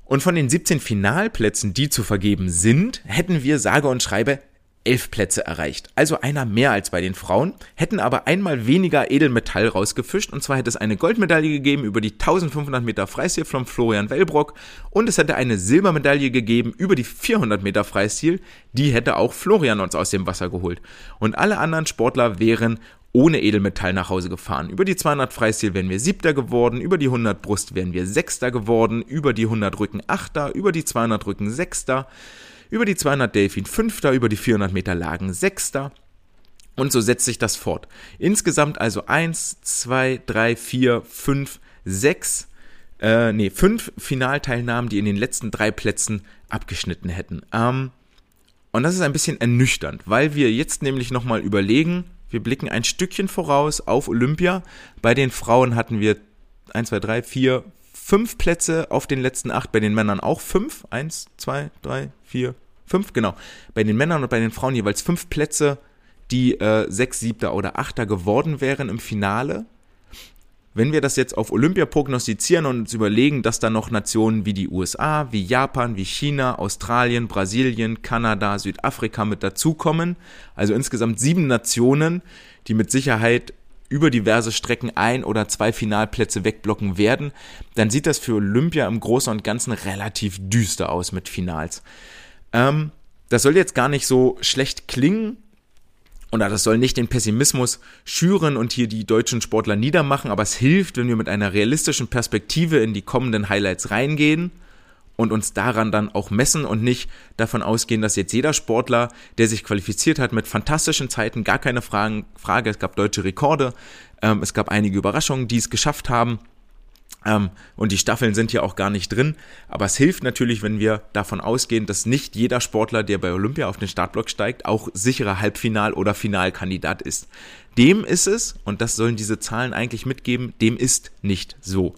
Und von den 17 Finalplätzen, die zu vergeben sind, hätten wir sage und schreibe elf Plätze erreicht. Also einer mehr als bei den Frauen, hätten aber einmal weniger Edelmetall rausgefischt. Und zwar hätte es eine Goldmedaille gegeben über die 1500 Meter Freistil von Florian Wellbrock und es hätte eine Silbermedaille gegeben über die 400 Meter Freistil. Die hätte auch Florian uns aus dem Wasser geholt. Und alle anderen Sportler wären ohne Edelmetall nach Hause gefahren. Über die 200 Freistil wären wir Siebter geworden, über die 100 Brust wären wir Sechster geworden, über die 100 Rücken Achter, über die 200 Rücken Sechster über die 200 Delfin Fünfter, über die 400 Meter Lagen Sechster. Und so setzt sich das fort. Insgesamt also eins, zwei, drei, vier, fünf, sechs, äh, nee, fünf Finalteilnahmen, die in den letzten drei Plätzen abgeschnitten hätten. Ähm, und das ist ein bisschen ernüchternd, weil wir jetzt nämlich nochmal überlegen, wir blicken ein Stückchen voraus auf Olympia. Bei den Frauen hatten wir eins, zwei, drei, vier, fünf Plätze auf den letzten acht, bei den Männern auch fünf. Eins, zwei, drei, vier, fünf, genau. Bei den Männern und bei den Frauen jeweils fünf Plätze, die äh, sechs, siebter oder achter geworden wären im Finale. Wenn wir das jetzt auf Olympia prognostizieren und uns überlegen, dass da noch Nationen wie die USA, wie Japan, wie China, Australien, Brasilien, Kanada, Südafrika mit dazukommen, also insgesamt sieben Nationen, die mit Sicherheit über diverse Strecken ein oder zwei Finalplätze wegblocken werden, dann sieht das für Olympia im Großen und Ganzen relativ düster aus mit Finals. Ähm, das soll jetzt gar nicht so schlecht klingen, und das soll nicht den Pessimismus schüren und hier die deutschen Sportler niedermachen, aber es hilft, wenn wir mit einer realistischen Perspektive in die kommenden Highlights reingehen und uns daran dann auch messen und nicht davon ausgehen, dass jetzt jeder Sportler, der sich qualifiziert hat mit fantastischen Zeiten, gar keine Fragen, Frage, es gab deutsche Rekorde, ähm, es gab einige Überraschungen, die es geschafft haben. Ähm, und die Staffeln sind ja auch gar nicht drin. Aber es hilft natürlich, wenn wir davon ausgehen, dass nicht jeder Sportler, der bei Olympia auf den Startblock steigt, auch sicherer Halbfinal- oder Finalkandidat ist. Dem ist es, und das sollen diese Zahlen eigentlich mitgeben, dem ist nicht so.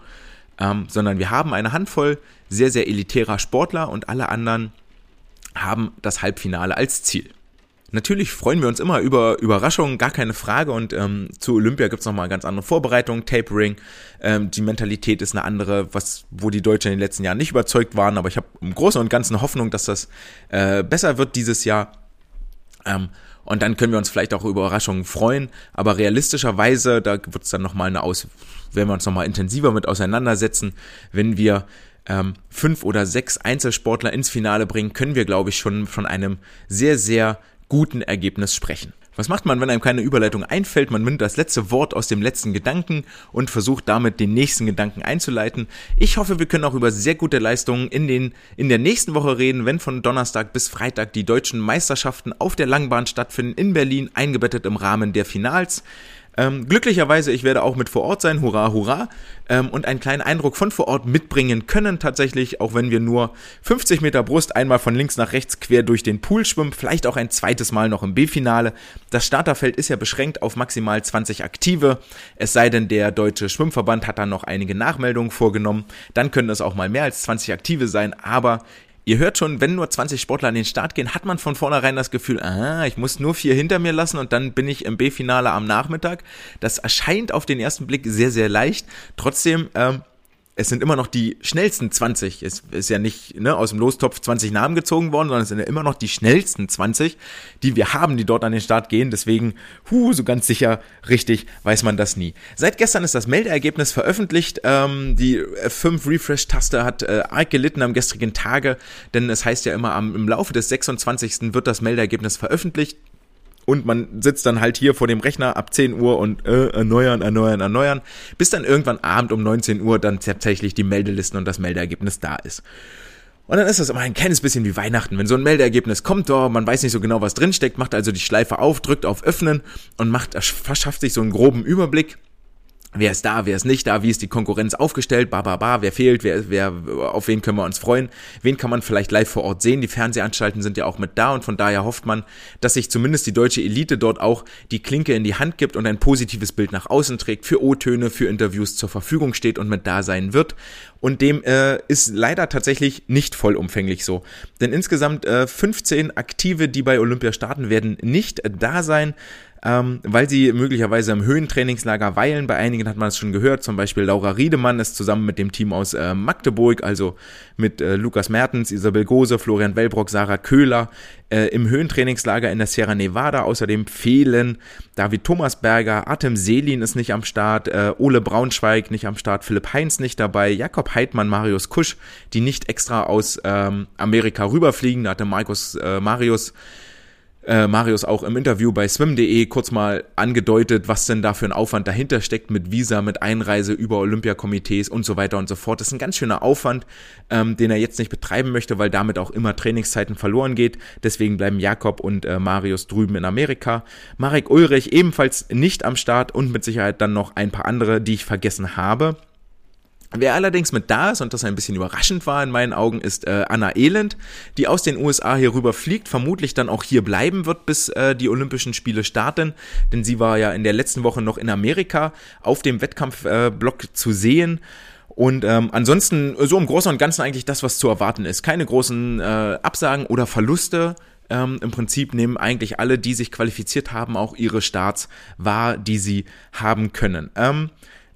Ähm, sondern wir haben eine Handvoll sehr, sehr elitärer Sportler und alle anderen haben das Halbfinale als Ziel. Natürlich freuen wir uns immer über Überraschungen, gar keine Frage. Und ähm, zu Olympia gibt's noch nochmal ganz andere Vorbereitungen, Tapering. Ähm, die Mentalität ist eine andere, was, wo die Deutschen in den letzten Jahren nicht überzeugt waren. Aber ich habe im Großen und Ganzen Hoffnung, dass das äh, besser wird dieses Jahr. Ähm, und dann können wir uns vielleicht auch über Überraschungen freuen. Aber realistischerweise, da wird's dann nochmal eine Aus, werden wir uns nochmal intensiver mit auseinandersetzen, wenn wir ähm, fünf oder sechs Einzelsportler ins Finale bringen, können wir, glaube ich, schon von einem sehr, sehr guten Ergebnis sprechen. Was macht man, wenn einem keine Überleitung einfällt? Man nimmt das letzte Wort aus dem letzten Gedanken und versucht damit den nächsten Gedanken einzuleiten. Ich hoffe, wir können auch über sehr gute Leistungen in den, in der nächsten Woche reden, wenn von Donnerstag bis Freitag die deutschen Meisterschaften auf der Langbahn stattfinden in Berlin, eingebettet im Rahmen der Finals. Ähm, glücklicherweise, ich werde auch mit vor Ort sein, hurra, hurra, ähm, und einen kleinen Eindruck von vor Ort mitbringen können tatsächlich, auch wenn wir nur 50 Meter Brust einmal von links nach rechts quer durch den Pool schwimmen, vielleicht auch ein zweites Mal noch im B-Finale. Das Starterfeld ist ja beschränkt auf maximal 20 Aktive, es sei denn, der Deutsche Schwimmverband hat da noch einige Nachmeldungen vorgenommen, dann können es auch mal mehr als 20 Aktive sein, aber Ihr hört schon, wenn nur 20 Sportler an den Start gehen, hat man von vornherein das Gefühl, ah, ich muss nur vier hinter mir lassen und dann bin ich im B-Finale am Nachmittag. Das erscheint auf den ersten Blick sehr, sehr leicht. Trotzdem ähm, es sind immer noch die schnellsten 20. Es ist ja nicht ne, aus dem Lostopf 20 Namen gezogen worden, sondern es sind ja immer noch die schnellsten 20, die wir haben, die dort an den Start gehen. Deswegen, hu, so ganz sicher richtig weiß man das nie. Seit gestern ist das Meldeergebnis veröffentlicht. Ähm, die F5 Refresh-Taste hat äh, arg gelitten am gestrigen Tage, denn es heißt ja immer, am, im Laufe des 26. wird das Meldeergebnis veröffentlicht und man sitzt dann halt hier vor dem Rechner ab 10 Uhr und äh, erneuern, erneuern, erneuern, bis dann irgendwann Abend um 19 Uhr dann tatsächlich die Meldelisten und das Meldeergebnis da ist. Und dann ist das immer ein kleines bisschen wie Weihnachten. Wenn so ein Meldeergebnis kommt, oh, man weiß nicht so genau, was drinsteckt, macht also die Schleife auf, drückt auf Öffnen und macht, verschafft sich so einen groben Überblick wer ist da, wer ist nicht da, wie ist die Konkurrenz aufgestellt, ba, ba, ba, wer fehlt, wer, wer, auf wen können wir uns freuen, wen kann man vielleicht live vor Ort sehen, die Fernsehanstalten sind ja auch mit da und von daher hofft man, dass sich zumindest die deutsche Elite dort auch die Klinke in die Hand gibt und ein positives Bild nach außen trägt, für O-Töne, für Interviews zur Verfügung steht und mit da sein wird. Und dem äh, ist leider tatsächlich nicht vollumfänglich so. Denn insgesamt äh, 15 Aktive, die bei Olympia starten, werden nicht da sein ähm, weil sie möglicherweise im Höhentrainingslager weilen. Bei einigen hat man es schon gehört, zum Beispiel Laura Riedemann ist zusammen mit dem Team aus äh, Magdeburg, also mit äh, Lukas Mertens, Isabel Gose, Florian Wellbrock, Sarah Köhler äh, im Höhentrainingslager in der Sierra Nevada. Außerdem fehlen David Thomasberger, Artem Selin ist nicht am Start, äh, Ole Braunschweig nicht am Start, Philipp Heinz nicht dabei, Jakob Heidmann, Marius Kusch, die nicht extra aus ähm, Amerika rüberfliegen. Da hatte Markus, äh, Marius äh, Marius auch im Interview bei swim.de kurz mal angedeutet, was denn da für ein Aufwand dahinter steckt mit Visa, mit Einreise über Olympiakomitees und so weiter und so fort. Das ist ein ganz schöner Aufwand, ähm, den er jetzt nicht betreiben möchte, weil damit auch immer Trainingszeiten verloren geht. Deswegen bleiben Jakob und äh, Marius drüben in Amerika. Marek Ulrich ebenfalls nicht am Start und mit Sicherheit dann noch ein paar andere, die ich vergessen habe. Wer allerdings mit da ist und das ein bisschen überraschend war in meinen Augen, ist äh, Anna Elend, die aus den USA hier rüber fliegt, vermutlich dann auch hier bleiben wird, bis äh, die Olympischen Spiele starten, denn sie war ja in der letzten Woche noch in Amerika auf dem Wettkampfblock äh, zu sehen. Und ähm, ansonsten so im Großen und Ganzen eigentlich das, was zu erwarten ist. Keine großen äh, Absagen oder Verluste. Ähm, Im Prinzip nehmen eigentlich alle, die sich qualifiziert haben, auch ihre Starts wahr, die sie haben können. Ähm,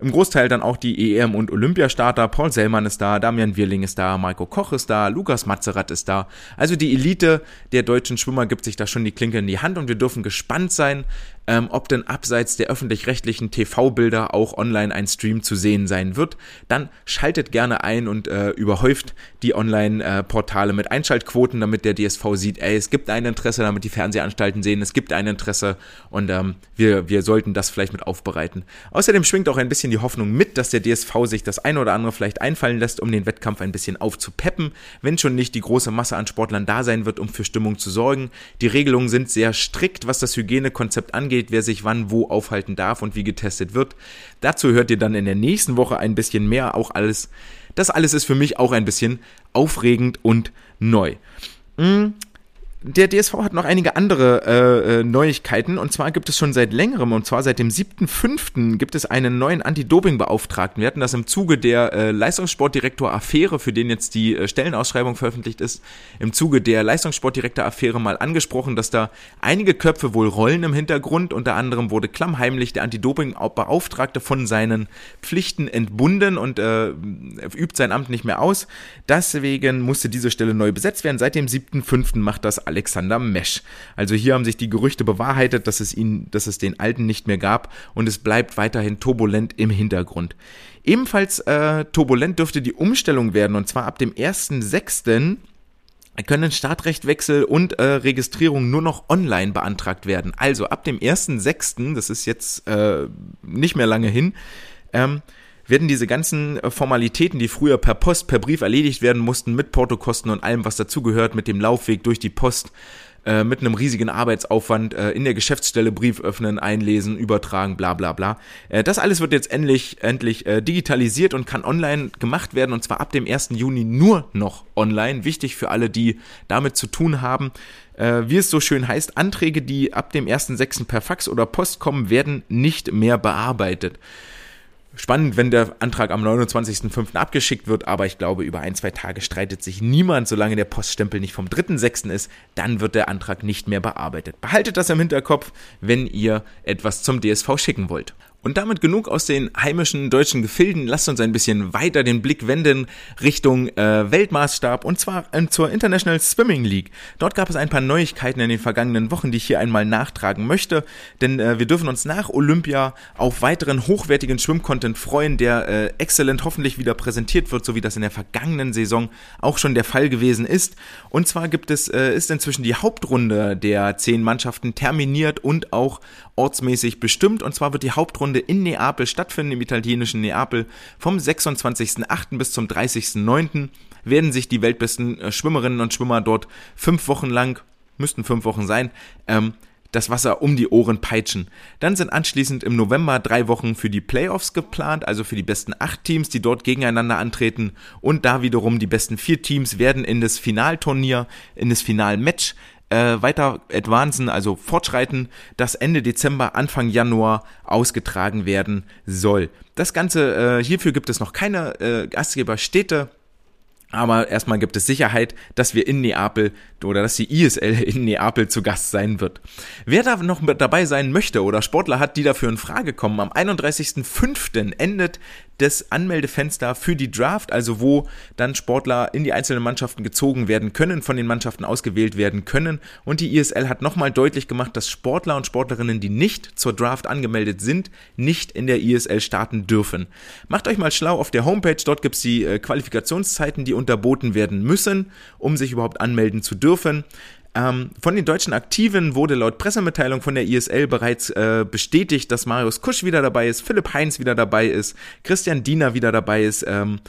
im Großteil dann auch die EM- und Olympiastarter. Paul Sellmann ist da, Damian Wirling ist da, Marco Koch ist da, Lukas Mazerat ist da. Also die Elite der deutschen Schwimmer gibt sich da schon die Klinke in die Hand und wir dürfen gespannt sein, ähm, ob denn abseits der öffentlich-rechtlichen TV-Bilder auch online ein Stream zu sehen sein wird. Dann schaltet gerne ein und äh, überhäuft die Online-Portale mit Einschaltquoten, damit der DSV sieht, ey, es gibt ein Interesse, damit die Fernsehanstalten sehen, es gibt ein Interesse und ähm, wir, wir sollten das vielleicht mit aufbereiten. Außerdem schwingt auch ein bisschen die Hoffnung mit, dass der DSV sich das ein oder andere vielleicht einfallen lässt, um den Wettkampf ein bisschen aufzupeppen, wenn schon nicht die große Masse an Sportlern da sein wird, um für Stimmung zu sorgen. Die Regelungen sind sehr strikt, was das Hygienekonzept angeht, wer sich wann wo aufhalten darf und wie getestet wird. Dazu hört ihr dann in der nächsten Woche ein bisschen mehr, auch alles. Das alles ist für mich auch ein bisschen aufregend und neu. Hm, der DSV hat noch einige andere äh, äh, Neuigkeiten und zwar gibt es schon seit längerem und zwar seit dem 7.5. gibt es einen neuen Anti-Doping-Beauftragten. Wir hatten das im Zuge der äh, Leistungssportdirektor-Affäre, für den jetzt die äh, Stellenausschreibung veröffentlicht ist, im Zuge der Leistungssportdirektor-Affäre mal angesprochen, dass da einige Köpfe wohl rollen im Hintergrund. Unter anderem wurde klammheimlich der Anti-Doping-Beauftragte von seinen Pflichten entbunden und äh, übt sein Amt nicht mehr aus. Deswegen musste diese Stelle neu besetzt werden. Seit dem 7.5. macht das Alexander Mesch. Also hier haben sich die Gerüchte bewahrheitet, dass es ihn, dass es den alten nicht mehr gab und es bleibt weiterhin turbulent im Hintergrund. Ebenfalls äh, turbulent dürfte die Umstellung werden und zwar ab dem 1.6 können Startrechtwechsel und äh, Registrierung nur noch online beantragt werden. Also ab dem 1.6., das ist jetzt äh, nicht mehr lange hin, ähm, werden diese ganzen äh, Formalitäten, die früher per Post, per Brief erledigt werden mussten, mit Portokosten und allem, was dazugehört, mit dem Laufweg durch die Post, äh, mit einem riesigen Arbeitsaufwand äh, in der Geschäftsstelle Brief öffnen, einlesen, übertragen, bla bla bla. Das alles wird jetzt endlich, endlich digitalisiert und kann online gemacht werden und zwar ab dem 1. Juni nur noch online. Wichtig für alle, die damit zu tun haben. Wie es so schön heißt, Anträge, die ab dem 1.6. per Fax oder Post kommen, werden nicht mehr bearbeitet spannend, wenn der Antrag am 29.05. abgeschickt wird, aber ich glaube, über ein, zwei Tage streitet sich niemand, solange der Poststempel nicht vom 3.06. ist, dann wird der Antrag nicht mehr bearbeitet. Behaltet das im Hinterkopf, wenn ihr etwas zum DSV schicken wollt. Und damit genug aus den heimischen deutschen Gefilden. Lasst uns ein bisschen weiter den Blick wenden Richtung äh, Weltmaßstab und zwar äh, zur International Swimming League. Dort gab es ein paar Neuigkeiten in den vergangenen Wochen, die ich hier einmal nachtragen möchte, denn äh, wir dürfen uns nach Olympia auf weiteren hochwertigen Schwimmcontent freuen, der äh, exzellent hoffentlich wieder präsentiert wird, so wie das in der vergangenen Saison auch schon der Fall gewesen ist. Und zwar gibt es äh, ist inzwischen die Hauptrunde der zehn Mannschaften terminiert und auch ortsmäßig bestimmt. Und zwar wird die Hauptrunde in Neapel stattfinden, im italienischen Neapel. Vom 26.08. bis zum 30.09. werden sich die weltbesten äh, Schwimmerinnen und Schwimmer dort fünf Wochen lang, müssten fünf Wochen sein, ähm, das Wasser um die Ohren peitschen. Dann sind anschließend im November drei Wochen für die Playoffs geplant, also für die besten acht Teams, die dort gegeneinander antreten. Und da wiederum die besten vier Teams werden in das Finalturnier, in das Finalmatch äh, weiter advancen, also fortschreiten, das Ende Dezember, Anfang Januar ausgetragen werden soll. Das Ganze, äh, hierfür gibt es noch keine äh, Gastgeberstädte. Aber erstmal gibt es Sicherheit, dass wir in Neapel oder dass die ISL in Neapel zu Gast sein wird. Wer da noch mit dabei sein möchte oder Sportler hat, die dafür in Frage kommen, am 31.05. endet das Anmeldefenster für die Draft, also wo dann Sportler in die einzelnen Mannschaften gezogen werden können, von den Mannschaften ausgewählt werden können. Und die ISL hat nochmal deutlich gemacht, dass Sportler und Sportlerinnen, die nicht zur Draft angemeldet sind, nicht in der ISL starten dürfen. Macht euch mal schlau auf der Homepage, dort gibt's die äh, Qualifikationszeiten, die unterboten werden müssen, um sich überhaupt anmelden zu dürfen. Ähm, von den deutschen Aktiven wurde laut Pressemitteilung von der ISL bereits äh, bestätigt, dass Marius Kusch wieder dabei ist, Philipp Heinz wieder dabei ist, Christian Diener wieder dabei ist. Ähm,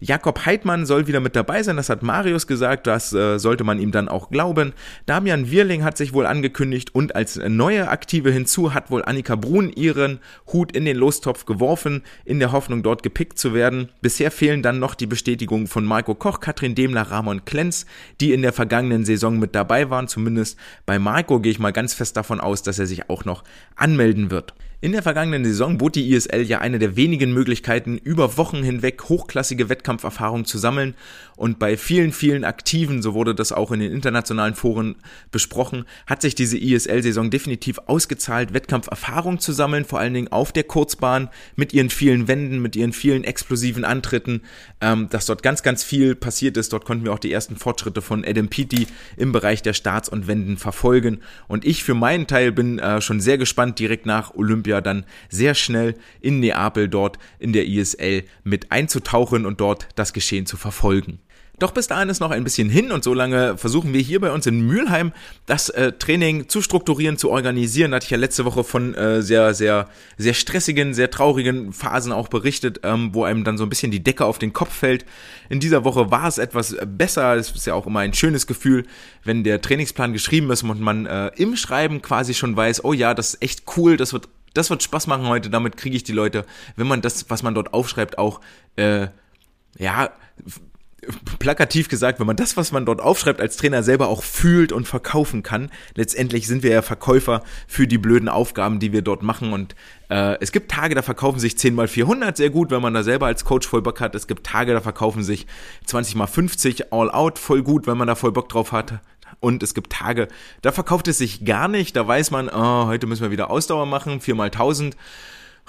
Jakob Heidmann soll wieder mit dabei sein, das hat Marius gesagt, das äh, sollte man ihm dann auch glauben. Damian Wirling hat sich wohl angekündigt und als neue Aktive hinzu hat wohl Annika Brun ihren Hut in den Lostopf geworfen, in der Hoffnung dort gepickt zu werden. Bisher fehlen dann noch die Bestätigungen von Marco Koch, Katrin Demler, Ramon Klenz, die in der vergangenen Saison mit dabei waren. Zumindest bei Marco gehe ich mal ganz fest davon aus, dass er sich auch noch anmelden wird. In der vergangenen Saison bot die ISL ja eine der wenigen Möglichkeiten, über Wochen hinweg hochklassige Wettkampferfahrung zu sammeln und bei vielen, vielen Aktiven, so wurde das auch in den internationalen Foren besprochen, hat sich diese ISL-Saison definitiv ausgezahlt, Wettkampferfahrung zu sammeln, vor allen Dingen auf der Kurzbahn mit ihren vielen Wänden, mit ihren vielen explosiven Antritten, ähm, dass dort ganz, ganz viel passiert ist. Dort konnten wir auch die ersten Fortschritte von Adam Peaty im Bereich der Starts und Wänden verfolgen und ich für meinen Teil bin äh, schon sehr gespannt, direkt nach Olympia Olympia dann sehr schnell in Neapel dort in der ISL mit einzutauchen und dort das Geschehen zu verfolgen. Doch bis dahin ist noch ein bisschen hin und so lange versuchen wir hier bei uns in Mülheim das äh, Training zu strukturieren, zu organisieren. Da hatte ich ja letzte Woche von äh, sehr, sehr, sehr stressigen, sehr traurigen Phasen auch berichtet, ähm, wo einem dann so ein bisschen die Decke auf den Kopf fällt. In dieser Woche war es etwas besser. Es ist ja auch immer ein schönes Gefühl, wenn der Trainingsplan geschrieben ist und man äh, im Schreiben quasi schon weiß, oh ja, das ist echt cool, das wird das wird Spaß machen heute, damit kriege ich die Leute, wenn man das, was man dort aufschreibt, auch, äh, ja, plakativ gesagt, wenn man das, was man dort aufschreibt, als Trainer selber auch fühlt und verkaufen kann, letztendlich sind wir ja Verkäufer für die blöden Aufgaben, die wir dort machen. Und äh, es gibt Tage, da verkaufen sich 10 mal 400 sehr gut, wenn man da selber als Coach voll Bock hat. Es gibt Tage, da verkaufen sich 20 mal 50 all out voll gut, wenn man da voll Bock drauf hat. Und es gibt Tage, da verkauft es sich gar nicht. Da weiß man, oh, heute müssen wir wieder Ausdauer machen, viermal tausend.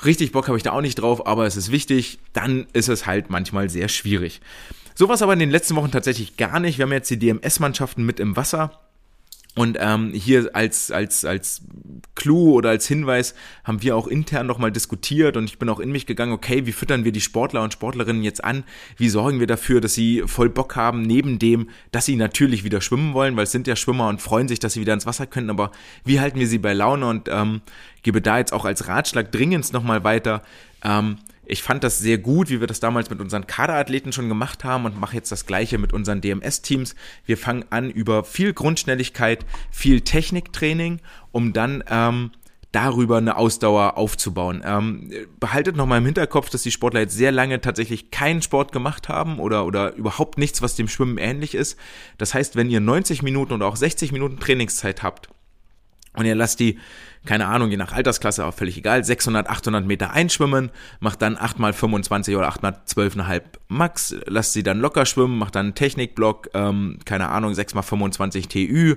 Richtig Bock habe ich da auch nicht drauf, aber es ist wichtig. Dann ist es halt manchmal sehr schwierig. Sowas aber in den letzten Wochen tatsächlich gar nicht. Wir haben jetzt die DMS-Mannschaften mit im Wasser. Und ähm, hier als, als, als Clou oder als Hinweis haben wir auch intern nochmal diskutiert und ich bin auch in mich gegangen, okay, wie füttern wir die Sportler und Sportlerinnen jetzt an? Wie sorgen wir dafür, dass sie voll Bock haben, neben dem, dass sie natürlich wieder schwimmen wollen, weil es sind ja Schwimmer und freuen sich, dass sie wieder ins Wasser können, aber wie halten wir sie bei Laune und ähm, gebe da jetzt auch als Ratschlag dringend nochmal weiter, ähm, ich fand das sehr gut, wie wir das damals mit unseren Kaderathleten schon gemacht haben und mache jetzt das gleiche mit unseren DMS-Teams. Wir fangen an über viel Grundschnelligkeit, viel Techniktraining, um dann ähm, darüber eine Ausdauer aufzubauen. Ähm, behaltet nochmal im Hinterkopf, dass die Sportler jetzt sehr lange tatsächlich keinen Sport gemacht haben oder, oder überhaupt nichts, was dem Schwimmen ähnlich ist. Das heißt, wenn ihr 90 Minuten oder auch 60 Minuten Trainingszeit habt und ihr lasst die keine Ahnung, je nach Altersklasse, auch völlig egal, 600, 800 Meter einschwimmen, macht dann 8 mal 25 oder 8 mal 12,5 Max, lasst sie dann locker schwimmen, macht dann einen Technikblock, ähm, keine Ahnung, 6 mal 25 TÜ,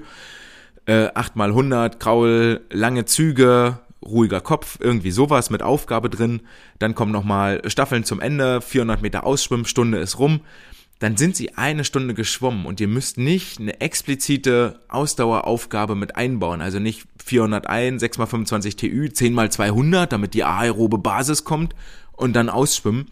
äh, 8 mal 100 Kraul, lange Züge, ruhiger Kopf, irgendwie sowas mit Aufgabe drin. Dann kommen nochmal Staffeln zum Ende, 400 Meter Ausschwimmen, Stunde ist rum dann sind sie eine Stunde geschwommen und ihr müsst nicht eine explizite Ausdaueraufgabe mit einbauen. Also nicht 401, 6 mal 25 TÜ, 10 mal 200, damit die aerobe Basis kommt und dann ausschwimmen.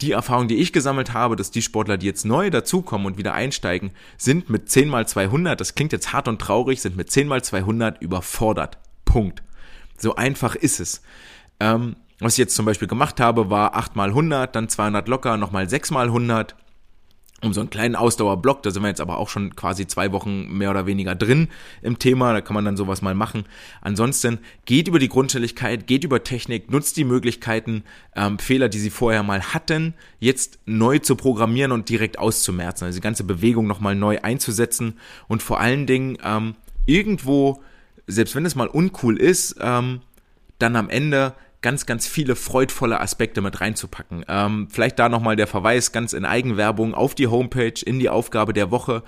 Die Erfahrung, die ich gesammelt habe, dass die Sportler, die jetzt neu dazukommen und wieder einsteigen, sind mit 10 mal 200, das klingt jetzt hart und traurig, sind mit 10 mal 200 überfordert. Punkt. So einfach ist es. Ähm, was ich jetzt zum Beispiel gemacht habe, war 8 mal 100, dann 200 locker, nochmal 6 mal 100, um so einen kleinen Ausdauerblock. Da sind wir jetzt aber auch schon quasi zwei Wochen mehr oder weniger drin im Thema. Da kann man dann sowas mal machen. Ansonsten geht über die Grundstelligkeit, geht über Technik, nutzt die Möglichkeiten, ähm, Fehler, die sie vorher mal hatten, jetzt neu zu programmieren und direkt auszumerzen. Also die ganze Bewegung nochmal neu einzusetzen und vor allen Dingen ähm, irgendwo, selbst wenn es mal uncool ist, ähm, dann am Ende ganz, ganz viele freudvolle Aspekte mit reinzupacken. Ähm, vielleicht da nochmal der Verweis ganz in Eigenwerbung auf die Homepage, in die Aufgabe der Woche.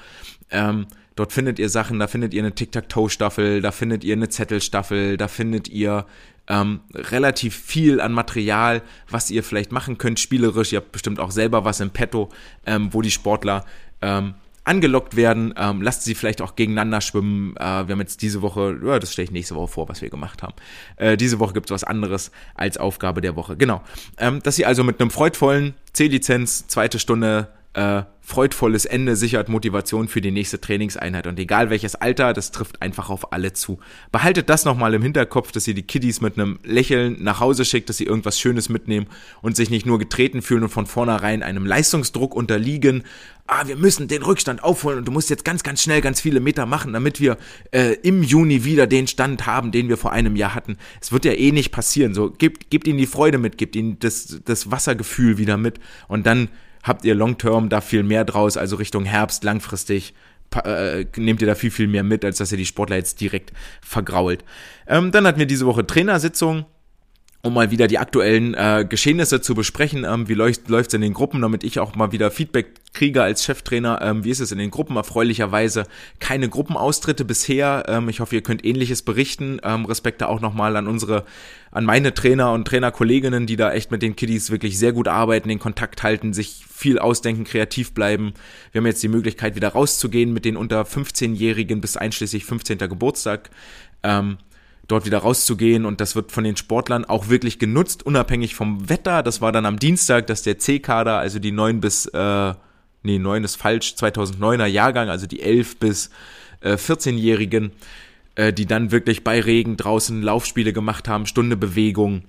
Ähm, dort findet ihr Sachen, da findet ihr eine Tic-Tac-Toe-Staffel, da findet ihr eine Zettelstaffel, da findet ihr ähm, relativ viel an Material, was ihr vielleicht machen könnt, spielerisch. Ihr habt bestimmt auch selber was im Petto, ähm, wo die Sportler ähm, angelockt werden. Ähm, lasst sie vielleicht auch gegeneinander schwimmen. Äh, wir haben jetzt diese Woche, ja, das stelle ich nächste Woche vor, was wir gemacht haben. Äh, diese Woche gibt es was anderes als Aufgabe der Woche. Genau. Ähm, dass sie also mit einem freudvollen C-Lizenz, zweite Stunde äh, freudvolles Ende sichert Motivation für die nächste Trainingseinheit. Und egal welches Alter, das trifft einfach auf alle zu. Behaltet das nochmal im Hinterkopf, dass ihr die Kiddies mit einem Lächeln nach Hause schickt, dass sie irgendwas Schönes mitnehmen und sich nicht nur getreten fühlen und von vornherein einem Leistungsdruck unterliegen. Ah, wir müssen den Rückstand aufholen und du musst jetzt ganz, ganz schnell ganz viele Meter machen, damit wir äh, im Juni wieder den Stand haben, den wir vor einem Jahr hatten. Es wird ja eh nicht passieren. So, gebt, gebt ihnen die Freude mit, gebt ihnen das, das Wassergefühl wieder mit und dann habt ihr long-term da viel mehr draus, also Richtung Herbst langfristig äh, nehmt ihr da viel, viel mehr mit, als dass ihr die Sportler jetzt direkt vergrault. Ähm, dann hatten wir diese Woche Trainersitzung. Um mal wieder die aktuellen äh, Geschehnisse zu besprechen. Ähm, wie läuft es in den Gruppen, damit ich auch mal wieder Feedback kriege als Cheftrainer. Ähm, wie ist es in den Gruppen? Erfreulicherweise keine Gruppenaustritte bisher. Ähm, ich hoffe, ihr könnt ähnliches berichten. Ähm, Respekte auch nochmal an unsere, an meine Trainer und Trainerkolleginnen, die da echt mit den Kiddies wirklich sehr gut arbeiten, den Kontakt halten, sich viel ausdenken, kreativ bleiben. Wir haben jetzt die Möglichkeit, wieder rauszugehen mit den unter 15-Jährigen bis einschließlich 15. Geburtstag. Ähm, dort wieder rauszugehen und das wird von den Sportlern auch wirklich genutzt, unabhängig vom Wetter. Das war dann am Dienstag, dass der C-Kader, also die 9 bis, äh, nee, 9 ist falsch, 2009er Jahrgang, also die 11 bis äh, 14-Jährigen, äh, die dann wirklich bei Regen draußen Laufspiele gemacht haben, Stunde Bewegung,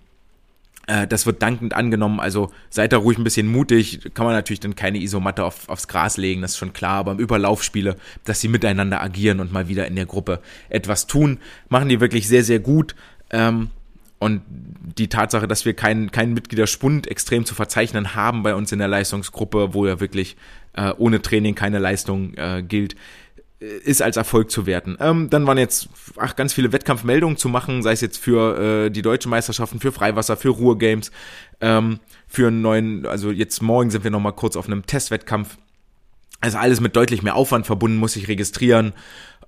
das wird dankend angenommen. Also seid da ruhig ein bisschen mutig. Kann man natürlich dann keine Isomatte auf, aufs Gras legen, das ist schon klar. Aber im Überlaufspiele, dass sie miteinander agieren und mal wieder in der Gruppe etwas tun, machen die wirklich sehr, sehr gut. Ähm, und die Tatsache, dass wir keinen, keinen Mitgliederspund extrem zu verzeichnen haben bei uns in der Leistungsgruppe, wo ja wirklich äh, ohne Training keine Leistung äh, gilt, ist als Erfolg zu werten. Ähm, dann waren jetzt ach, ganz viele Wettkampfmeldungen zu machen, sei es jetzt für äh, die deutsche Meisterschaften, für Freiwasser, für Ruhrgames, ähm, für einen neuen, also jetzt morgen sind wir nochmal kurz auf einem Testwettkampf. Also alles mit deutlich mehr Aufwand verbunden, muss ich registrieren